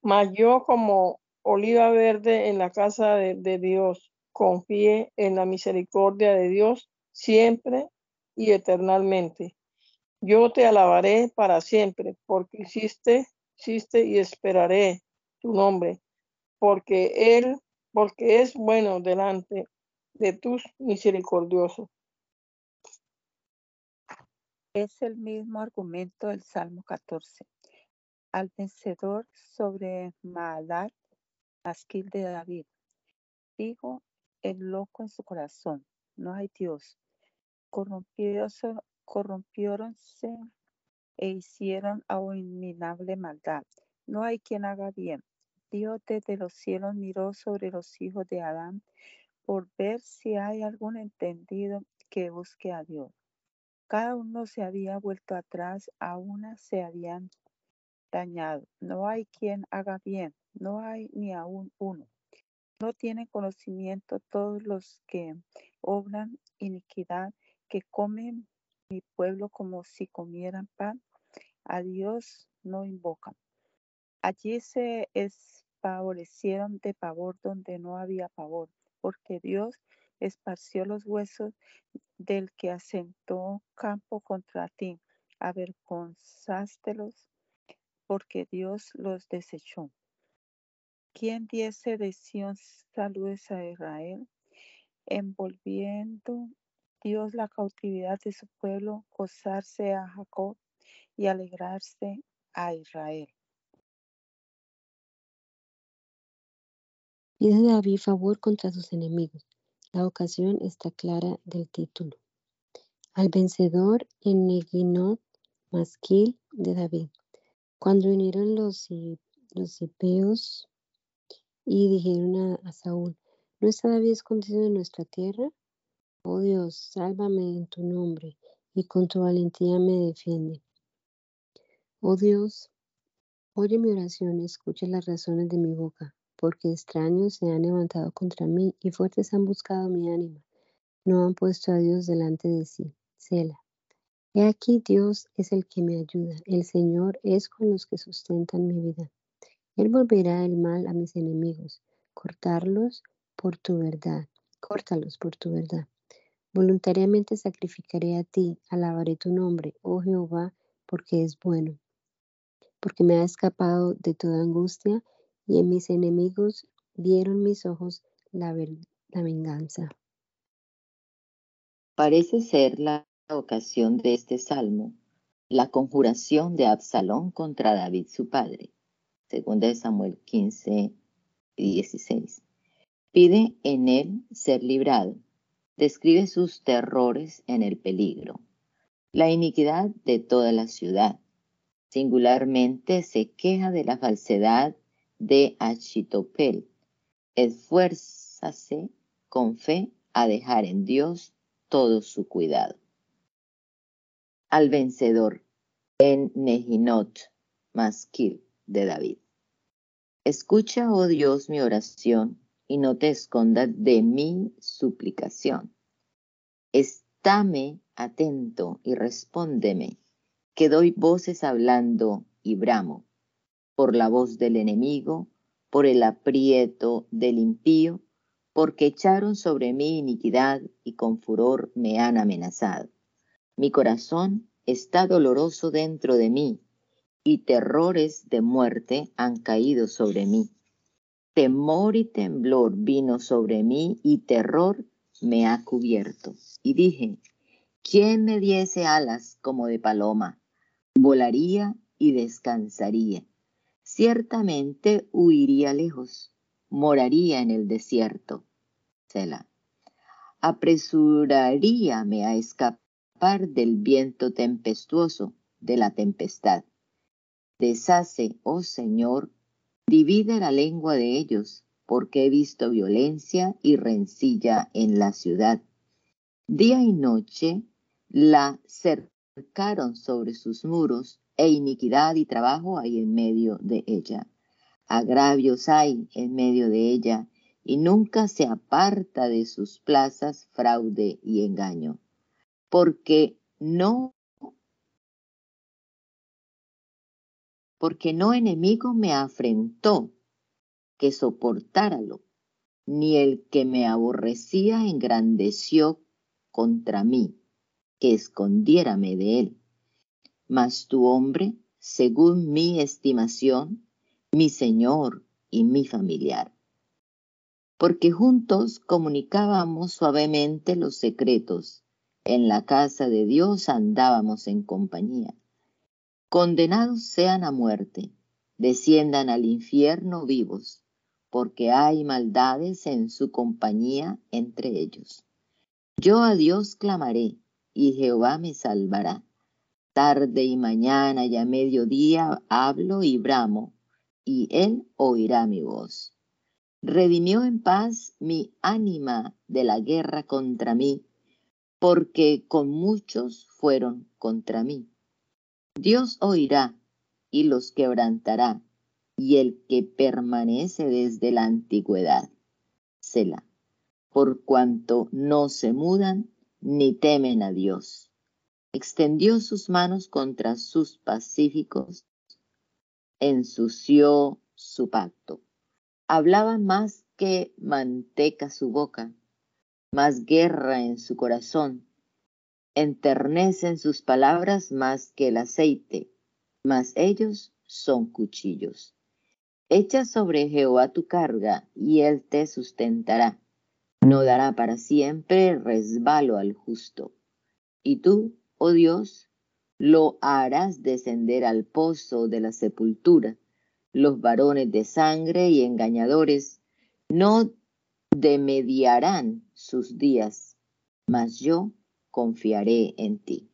Mas yo como oliva verde en la casa de, Dios. Confíe en la misericordia de Dios siempre y eternamente. Yo te alabaré para siempre, porque hiciste, hiciste y esperaré tu nombre, porque Él, porque es bueno delante de tus misericordiosos. Es el mismo argumento del Salmo 14. Al vencedor sobre Maalat Asquil de David. Dijo el loco en su corazón, no hay Dios. Corrompióronse e hicieron abominable maldad. No hay quien haga bien. Dios desde los cielos miró sobre los hijos de Adán por ver si hay algún entendido que busque a Dios. Cada uno se había vuelto atrás, a una se habían dañado. No hay quien haga bien, no hay ni aún uno. No tienen conocimiento todos los que obran iniquidad, que comen mi pueblo como si comieran pan. A Dios no invocan. Allí se espavorecieron de pavor donde no había pavor, porque Dios esparció los huesos del que asentó campo contra ti. Avergonzástelos porque Dios los desechó. ¿Quién diese de Sion saludes a Israel? Envolviendo Dios la cautividad de su pueblo, gozarse a Jacob y alegrarse a Israel. Pide David favor contra sus enemigos. La ocasión está clara del título. Al vencedor en Neginot, Masquil de David. Cuando vinieron los, los cipeos y dijeron a, a Saúl, ¿no está David escondido en nuestra tierra? Oh Dios, sálvame en tu nombre y con tu valentía me defiende. Oh Dios, oye mi oración, escucha las razones de mi boca, porque extraños se han levantado contra mí y fuertes han buscado mi ánima. No han puesto a Dios delante de sí. Sela. He aquí Dios es el que me ayuda, el Señor es con los que sustentan mi vida. Él volverá el mal a mis enemigos, cortarlos por tu verdad, córtalos por tu verdad. Voluntariamente sacrificaré a ti, alabaré tu nombre, oh Jehová, porque es bueno, porque me ha escapado de toda angustia y en mis enemigos vieron mis ojos la, la venganza. Parece ser la ocasión de este salmo la conjuración de Absalón contra David su padre. Segunda de Samuel 15 y 16. Pide en él ser librado. Describe sus terrores en el peligro. La iniquidad de toda la ciudad. Singularmente se queja de la falsedad de Achitopel. Esfuérzase con fe a dejar en Dios todo su cuidado. Al vencedor en Nehinot, Masquil de David. Escucha, oh Dios, mi oración y no te escondas de mi suplicación. Estáme atento y respóndeme, que doy voces hablando y bramo, por la voz del enemigo, por el aprieto del impío, porque echaron sobre mí iniquidad y con furor me han amenazado. Mi corazón está doloroso dentro de mí y terrores de muerte han caído sobre mí. Temor y temblor vino sobre mí y terror me ha cubierto. Y dije, ¿quién me diese alas como de paloma? Volaría y descansaría. Ciertamente huiría lejos moraría en el desierto. Sela. Apresuraríame a escapar del viento tempestuoso, de la tempestad. Deshace, oh Señor, divide la lengua de ellos, porque he visto violencia y rencilla en la ciudad. Día y noche la cercaron sobre sus muros, e iniquidad y trabajo hay en medio de ella agravios hay en medio de ella, y nunca se aparta de sus plazas fraude y engaño, porque no porque no enemigo me afrentó que soportáralo, ni el que me aborrecía engrandeció contra mí, que escondiérame de él. Mas tu hombre, según mi estimación, mi Señor y mi familiar. Porque juntos comunicábamos suavemente los secretos. En la casa de Dios andábamos en compañía. Condenados sean a muerte, desciendan al infierno vivos, porque hay maldades en su compañía entre ellos. Yo a Dios clamaré, y Jehová me salvará. Tarde y mañana y a mediodía hablo y bramo, y él oirá mi voz. Redimió en paz mi ánima de la guerra contra mí, porque con muchos fueron contra mí. Dios oirá y los quebrantará, y el que permanece desde la antigüedad. Selah, por cuanto no se mudan ni temen a Dios. Extendió sus manos contra sus pacíficos ensució su pacto. Hablaba más que manteca su boca, más guerra en su corazón. Enternecen sus palabras más que el aceite, mas ellos son cuchillos. Echa sobre Jehová tu carga y él te sustentará. No dará para siempre resbalo al justo. Y tú, oh Dios, lo harás descender al pozo de la sepultura. Los varones de sangre y engañadores No demediarán sus días, mas yo confiaré en ti.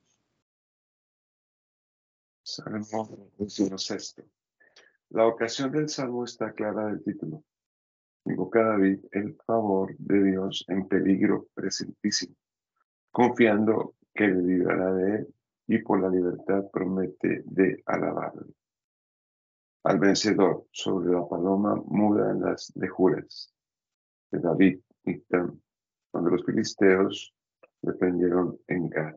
Salmo 16. La ocasión del salmo está clara del título. Invoca David el favor de Dios en peligro presentísimo, confiando que librará de él y por la libertad promete de alabarle. Al vencedor sobre la paloma muda en las lejuras de David y cuando los filisteos le prendieron en Gad.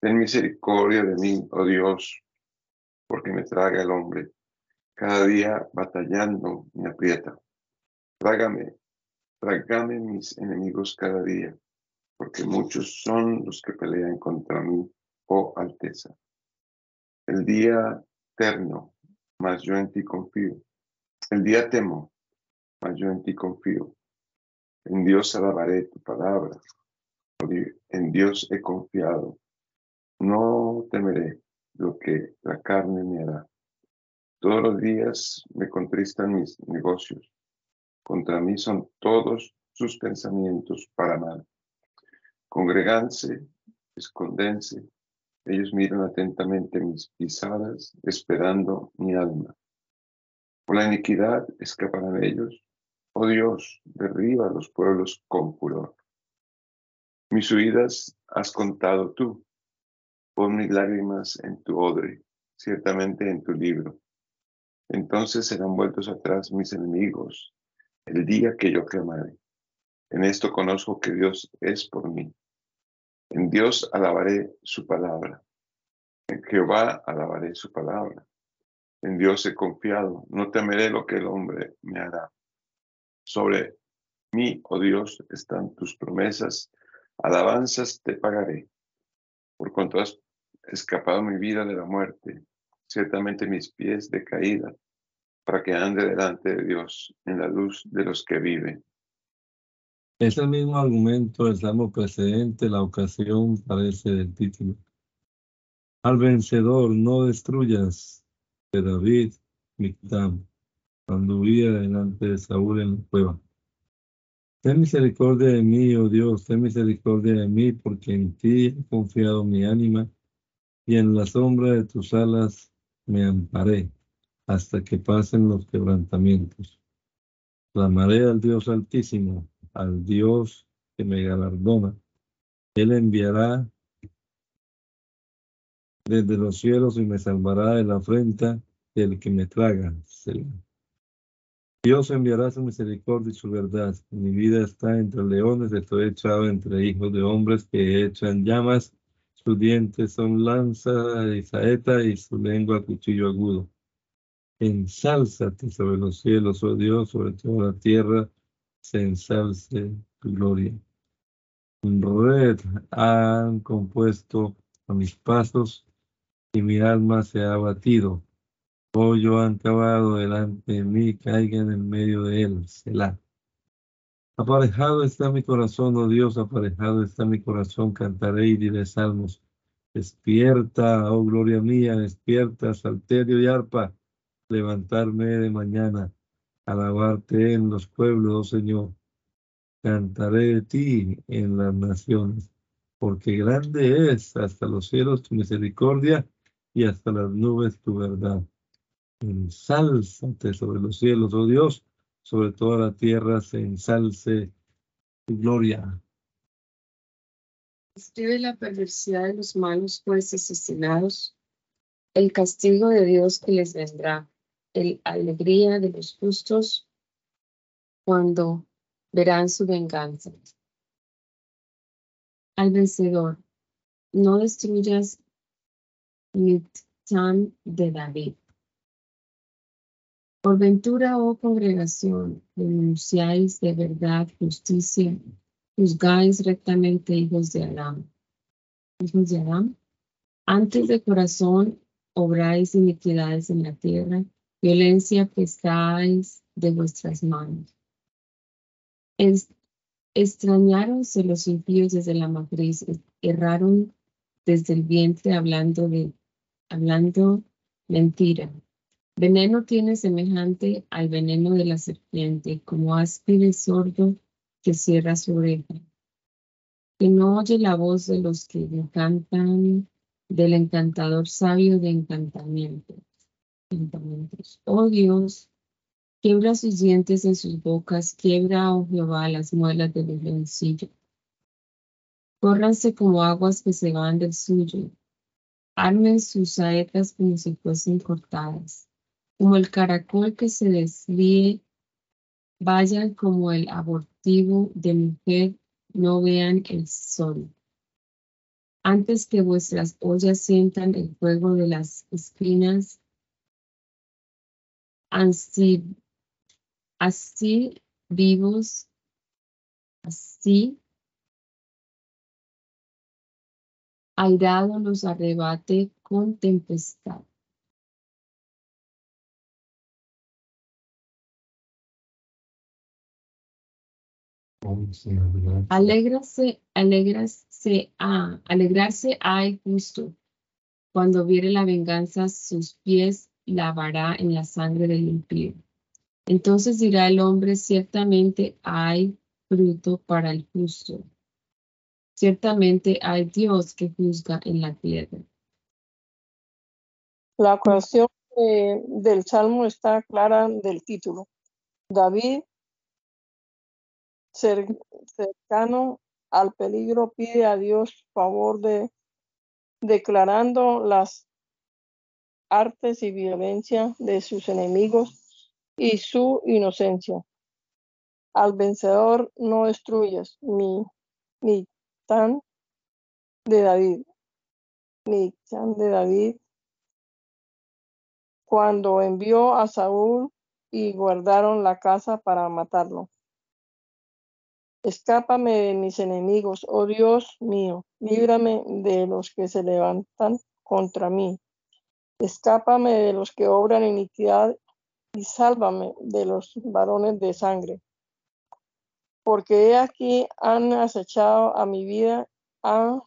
Ten misericordia de mí, oh Dios, porque me traga el hombre. Cada día batallando me aprieta. Trágame, trágame mis enemigos cada día, porque muchos son los que pelean contra mí, oh Alteza. El día eterno, mas yo en ti confío. El día temo, mas yo en ti confío. En Dios alabaré tu palabra. En Dios he confiado. No temeré lo que la carne me hará. Todos los días me contristan mis negocios. Contra mí son todos sus pensamientos para mal. Congreganse, escondense. Ellos miran atentamente mis pisadas, esperando mi alma. Por la iniquidad escaparán ellos. Oh Dios, derriba a los pueblos con furor. Mis huidas has contado tú. Pon mis lágrimas en tu odre, ciertamente en tu libro. Entonces serán vueltos atrás mis enemigos el día que yo clamaré. En esto conozco que Dios es por mí. En Dios alabaré su palabra. En Jehová alabaré su palabra. En Dios he confiado. No temeré lo que el hombre me hará. Sobre mí, oh Dios, están tus promesas. Alabanzas te pagaré. Por cuanto has escapado mi vida de la muerte, ciertamente mis pies de caída para que ande delante de Dios en la luz de los que viven. Es el mismo argumento del salmo precedente, la ocasión parece del título. Al vencedor no destruyas de David Mictam, cuando huía delante de Saúl en la cueva. Ten misericordia de mí, oh Dios, ten misericordia de mí, porque en ti he confiado mi ánima, y en la sombra de tus alas me amparé hasta que pasen los quebrantamientos. Clamaré al Dios Altísimo, al Dios que me galardona. Él enviará desde los cielos y me salvará de la afrenta del que me traga. Dios enviará su misericordia y su verdad. Mi vida está entre leones, estoy echado entre hijos de hombres que echan llamas. Sus dientes son lanza y saeta y su lengua cuchillo agudo. Ensálzate sobre los cielos, oh Dios, sobre toda la tierra, se tu gloria. Red han compuesto a mis pasos y mi alma se ha abatido. Pollo han cavado delante de mí, caigan en medio de él. Selah. Aparejado está mi corazón, oh Dios, aparejado está mi corazón, cantaré y diré salmos. Despierta, oh gloria mía, despierta, salterio y arpa levantarme de mañana, alabarte en los pueblos, oh Señor. Cantaré de ti en las naciones, porque grande es hasta los cielos tu misericordia y hasta las nubes tu verdad. Ensálzate sobre los cielos, oh Dios, sobre toda la tierra se ensalce tu gloria. Escribe la perversidad de los malos jueces asesinados, el castigo de Dios que les vendrá la alegría de los justos cuando verán su venganza. Al vencedor, no destruyas tan de David. Por ventura, oh congregación, denunciáis de verdad justicia, juzgáis rectamente hijos de Adán. Hijos de Adán, antes de corazón obráis iniquidades en la tierra violencia prestáis de vuestras manos. extrañaronse los impíos desde la matriz, erraron desde el vientre hablando de hablando mentira. Veneno tiene semejante al veneno de la serpiente, como áspide sordo que cierra su oreja. Que no oye la voz de los que encantan, del encantador sabio de encantamiento. Oh Dios, quiebra sus dientes en sus bocas, quiebra, oh Jehová, las muelas de los. Córranse como aguas que se van del suyo. Armen sus saetas como si fuesen cortadas. Como el caracol que se desvíe, vayan como el abortivo de mujer, no vean el sol. Antes que vuestras ollas sientan el fuego de las espinas, así, así vivos, así airado los arrebate con tempestad. Alégrase, alégrase, a, alegrarse hay justo. Cuando viere la venganza, sus pies lavará en la sangre del impío. Entonces dirá el hombre, ciertamente hay fruto para el justo. Ciertamente hay Dios que juzga en la tierra. La cuestión del Salmo está clara del título. David, cercano al peligro, pide a Dios favor de declarando las artes y violencia de sus enemigos y su inocencia. Al vencedor no destruyas mi, mi de David. Michán de David cuando envió a Saúl y guardaron la casa para matarlo. Escápame de mis enemigos, oh Dios mío, líbrame de los que se levantan contra mí. Escápame de los que obran iniquidad y sálvame de los varones de sangre porque he aquí han acechado a mi vida, han,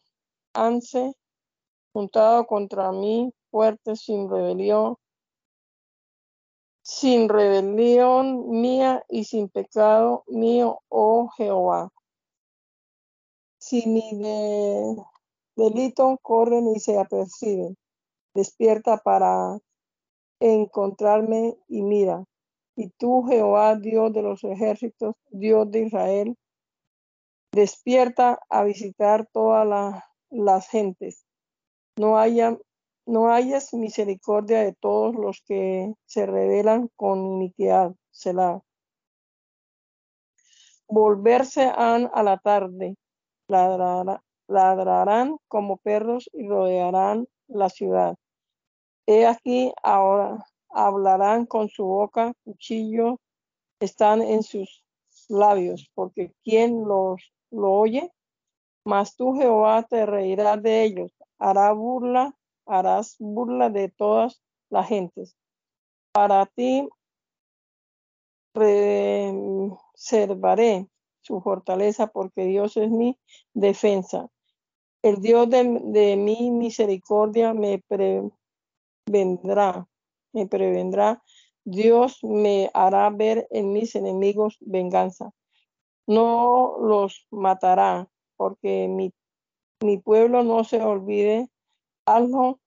hanse juntado contra mí fuertes sin rebelión, sin rebelión mía y sin pecado mío, oh Jehová. Si mi delito corren y se aperciben, despierta para encontrarme y mira. Y tú, Jehová, Dios de los ejércitos, Dios de Israel, despierta a visitar todas las gentes. No, haya, no hayas misericordia de todos los que se rebelan con iniquidad. Selah. Volverse a la tarde, ladrarán como perros y rodearán la ciudad. He aquí ahora hablarán con su boca, cuchillo están en sus labios, porque quien los lo oye, mas tú Jehová te reirás de ellos, hará burla, harás burla de todas las gentes. Para ti reservaré su fortaleza, porque Dios es mi defensa. El Dios de, de mi misericordia me prevendrá me prevendrá. Dios me hará ver en mis enemigos venganza. No los matará, porque mi, mi pueblo no se olvide. Hazlo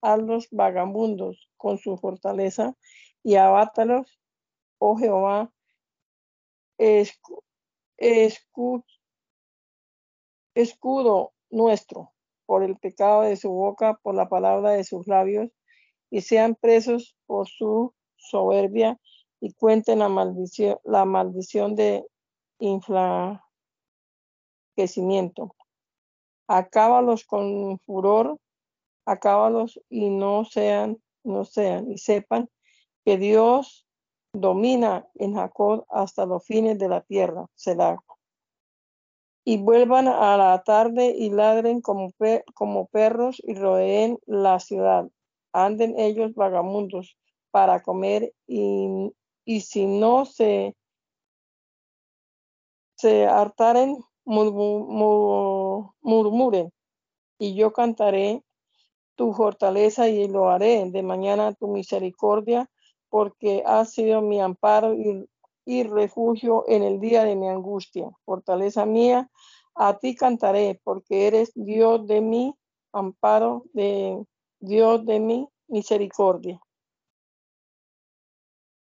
a los vagabundos con su fortaleza y abátalos, oh Jehová, escudo nuestro, por el pecado de su boca, por la palabra de sus labios, y sean presos por su soberbia y cuenten la maldición, la maldición de inflaquecimiento. Acábalos con furor, acábalos y no sean, no sean, y sepan que Dios domina en Jacob hasta los fines de la tierra, será. Y vuelvan a la tarde y ladren como, como perros y rodeen la ciudad anden ellos vagamundos para comer y, si no se, se hartaren, murmuren. Y yo cantaré tu fortaleza y lo haré de mañana tu misericordia, porque has sido mi amparo y, y refugio en el día de mi angustia. Fortaleza mía, a ti cantaré, porque eres Dios de mi amparo, de Dios de mi misericordia.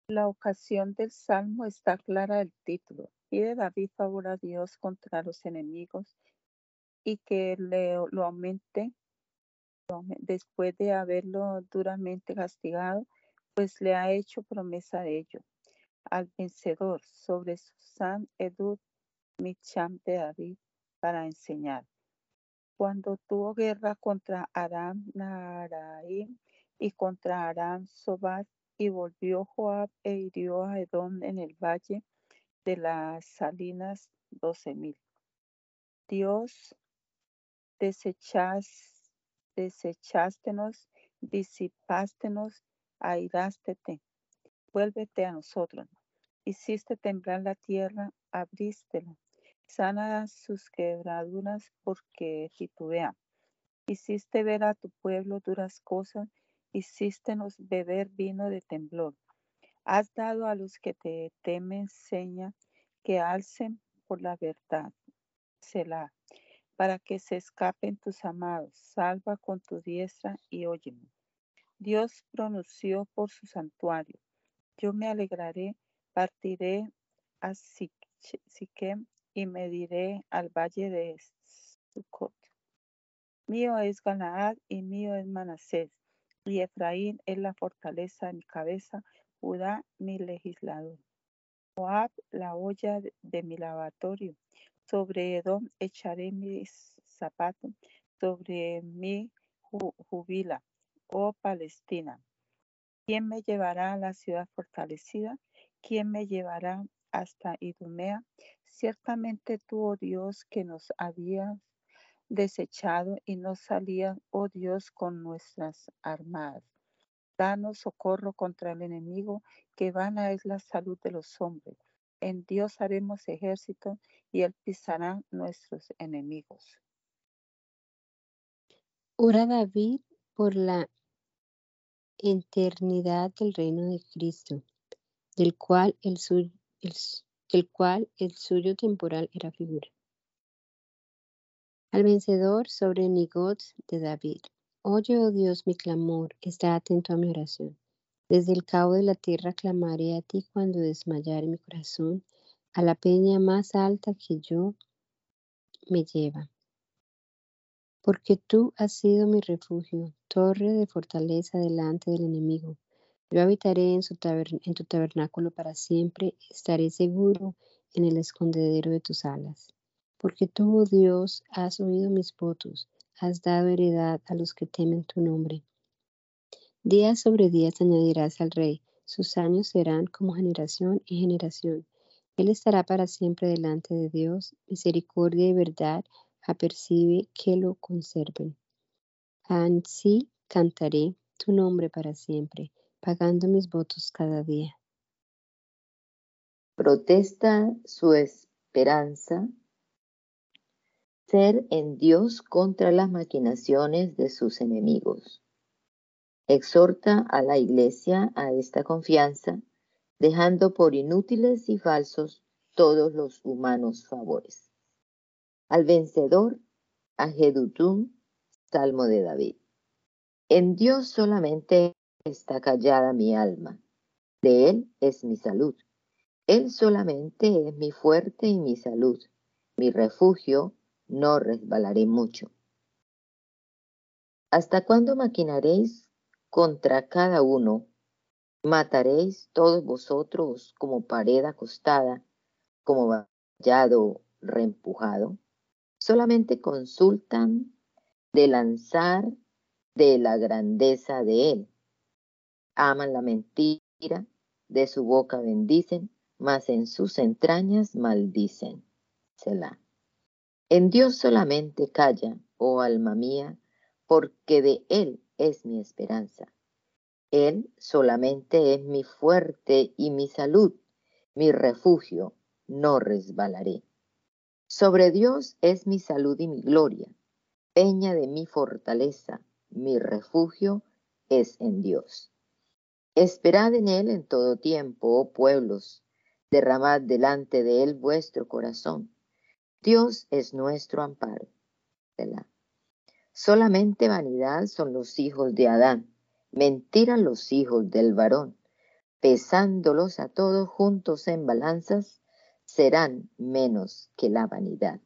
La ocasión del salmo está clara del título. Pide David favor a Dios contra los enemigos y que le, lo aumente después de haberlo duramente castigado, pues le ha hecho promesa de ello. Al vencedor sobre Susan Edud Micham de David para enseñar. Cuando tuvo guerra contra Aram Naharaim y contra Aram Sobat, y volvió Joab e hirió a Edom en el valle de las salinas doce mil. Dios, desechástenos, disipástenos, airástete, vuélvete a nosotros. Hiciste temblar la tierra, abrístela, sana sus quebraduras porque titubea. Hiciste ver a tu pueblo duras cosas hicístenos beber vino de temblor. Has dado a los que te temen seña que alcen por la verdad. Selah, para que se escapen tus amados. Salva con tu diestra y óyeme. Dios pronunció por su santuario. Yo me alegraré, partiré a Siquem y me diré al valle de Sucot. Mío es Galaad y mío es Manasés y Efraín es la fortaleza de mi cabeza, Judá mi legislador. Moab la olla de mi lavatorio. Sobre Edom echaré mis zapatos, sobre mi jubila, oh Palestina. ¿Quién me llevará a la ciudad fortalecida? ¿Quién me llevará hasta Idumea? Ciertamente tú, oh Dios, que nos habías desechado y no salían, oh Dios, con nuestras armadas. Danos socorro contra el enemigo, que vana es la salud de los hombres. En Dios haremos ejército y él pisará nuestros enemigos. Ora David por la eternidad del reino de Cristo, del cual el, del cual el suyo temporal era figura al vencedor sobre Nigot de David. Oye, oh Dios, mi clamor, está atento a mi oración. Desde el cabo de la tierra clamaré a ti cuando desmayare mi corazón, a la peña más alta que yo me lleva. Porque tú has sido mi refugio, torre de fortaleza delante del enemigo. Yo habitaré en, tu tabernáculo para siempre, estaré seguro en el escondedero de tus alas. Porque tú, oh Dios, has oído mis votos, has dado heredad a los que temen tu nombre. Día sobre día te añadirás al rey, sus años serán como generación y generación. Él estará para siempre delante de Dios, misericordia y verdad apercibe que lo conserven. Así cantaré tu nombre para siempre, pagando mis votos cada día. Protesta su esperanza ser en Dios contra las maquinaciones de sus enemigos. Exhorta a la Iglesia a esta confianza, dejando por inútiles y falsos todos los humanos favores. Al vencedor, a Jedutum, Salmo de David. En Dios solamente está callada mi alma, de Él es mi salud. Él solamente es mi fuerte y mi salud, mi refugio no resbalaré mucho. ¿Hasta cuándo maquinaréis contra cada uno? ¿Mataréis todos vosotros como pared acostada, como vallado reempujado? Solamente consultan de lanzar de la grandeza de él. Aman la mentira, de su boca bendicen, mas en sus entrañas maldicen. Selah. En Dios solamente calla, oh alma mía, porque de Él es mi esperanza. Él solamente es mi fuerte y mi salud, mi refugio, no resbalaré. Sobre Dios es mi salud y mi gloria, peña de mi fortaleza, mi refugio es en Dios. Esperad en Él en todo tiempo, oh pueblos, derramad delante de Él vuestro corazón. Dios es nuestro amparo. Solamente vanidad son los hijos de Adán, mentira los hijos del varón. Pesándolos a todos juntos en balanzas, serán menos que la vanidad.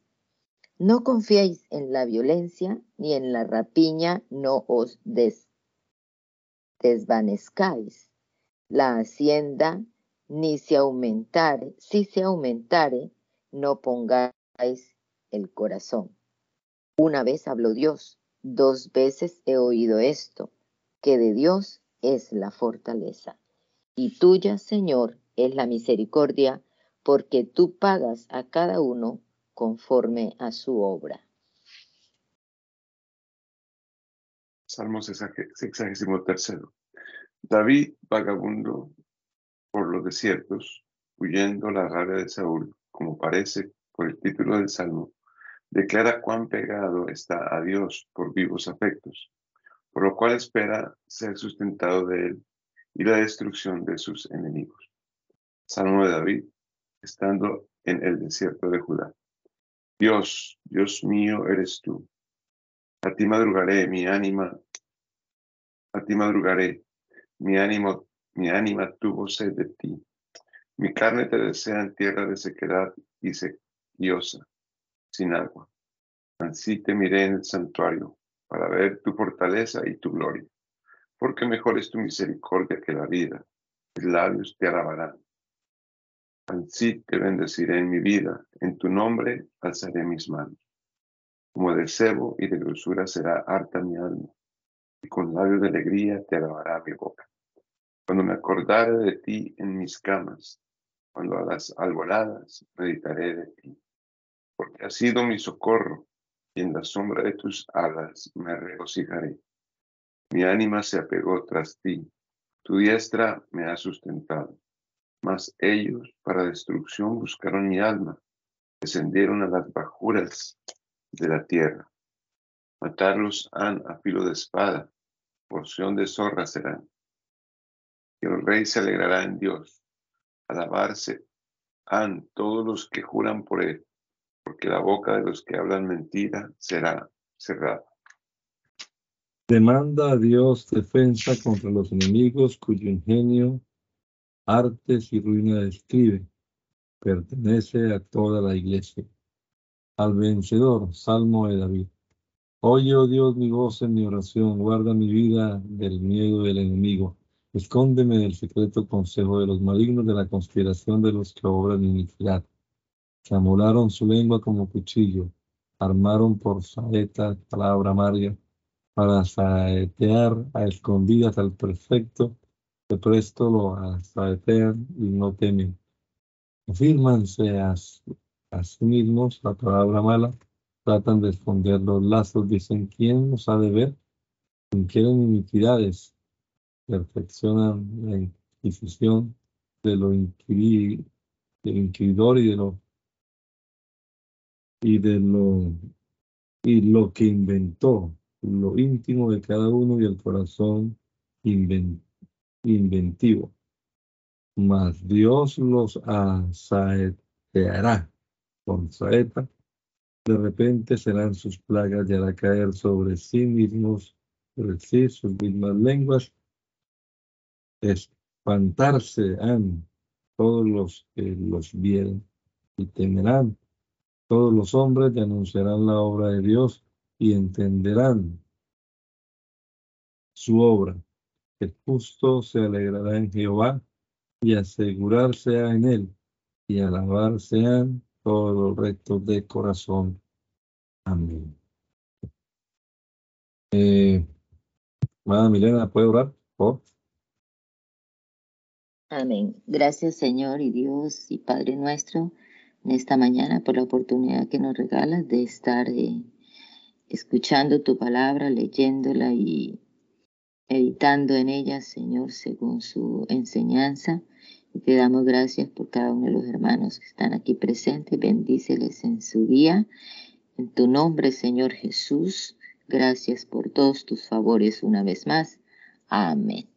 No confiéis en la violencia ni en la rapiña, no os desvanezcáis. La hacienda ni se aumentare, si se aumentare, no pongáis el corazón. Una vez habló Dios, dos veces he oído esto, que de Dios es la fortaleza. Y tuya, Señor, es la misericordia, porque tú pagas a cada uno conforme a su obra. Salmo 63. David, vagabundo por los desiertos, huyendo la rabia de Saúl, como parece por el título del Salmo, declara cuán pegado está a Dios por vivos afectos, por lo cual espera ser sustentado de él y la destrucción de sus enemigos. Salmo de David, estando en el desierto de Judá. Dios, Dios mío eres tú. A ti madrugaré, mi ánima, a ti madrugaré, mi ánimo, mi ánima tuvo sed de ti. Mi carne te desea en tierra de sequedad y, se, sin agua. Así te miré en el santuario, para ver tu fortaleza y tu gloria. Porque mejor es tu misericordia que la vida, mis labios te alabarán. Así te bendeciré en mi vida, en tu nombre alzaré mis manos. Como de cebo y de grosura será harta mi alma, y con labios de alegría te alabará mi boca. Cuando me acordare de ti en mis camas, cuando a las alboladas meditaré de ti porque has sido mi socorro, y en la sombra de tus alas me regocijaré. Mi ánima se apegó tras ti, tu diestra me ha sustentado. Mas ellos para destrucción buscaron mi alma, descendieron a las bajuras de la tierra. Matarlos han a filo de espada, porción de zorra serán. Y el rey se alegrará en Dios, alabarse han todos los que juran por él porque la boca de los que hablan mentira será cerrada. Demanda a Dios defensa contra los enemigos cuyo ingenio, artes y ruina describe. Pertenece a toda la iglesia. Al vencedor, Salmo de David. Oye, oh Dios, mi voz en mi oración, guarda mi vida del miedo del enemigo. Escóndeme del secreto consejo de los malignos, de la conspiración de los que obran iniquidad que amolaron su lengua como cuchillo, armaron por saeta palabra amarga, para saetear a escondidas al perfecto, de presto lo saetean y no temen. Afírmanse a, sí mismos la palabra mala, tratan de esconder los lazos, dicen, ¿quién nos ha de ver? Quieren iniquidades, perfeccionan la inquisición de lo inquiridor y de lo y de lo, y lo que inventó, lo íntimo de cada uno y el corazón inventivo. Mas Dios los asaeteará con saeta. De repente serán sus plagas y hará caer sobre sí mismos, sobre sí sus mismas lenguas. Espantarse han todos los que los vieron y temerán todos los hombres denunciarán la obra de Dios y entenderán su obra. El justo se alegrará en Jehová y asegurarse en él y alabar sean los rectos de corazón. Amén. Eh, Milena, ¿puede orar? Por Amén. Gracias Señor y Dios y Padre nuestro en esta mañana por la oportunidad que nos regalas de estar eh, escuchando tu palabra, leyéndola y meditando en ella, Señor, según su enseñanza. Y te damos gracias por cada uno de los hermanos que están aquí presentes. Bendíceles en su día. En tu nombre, Señor Jesús, Gracias por todos tus favores una vez más. Amén.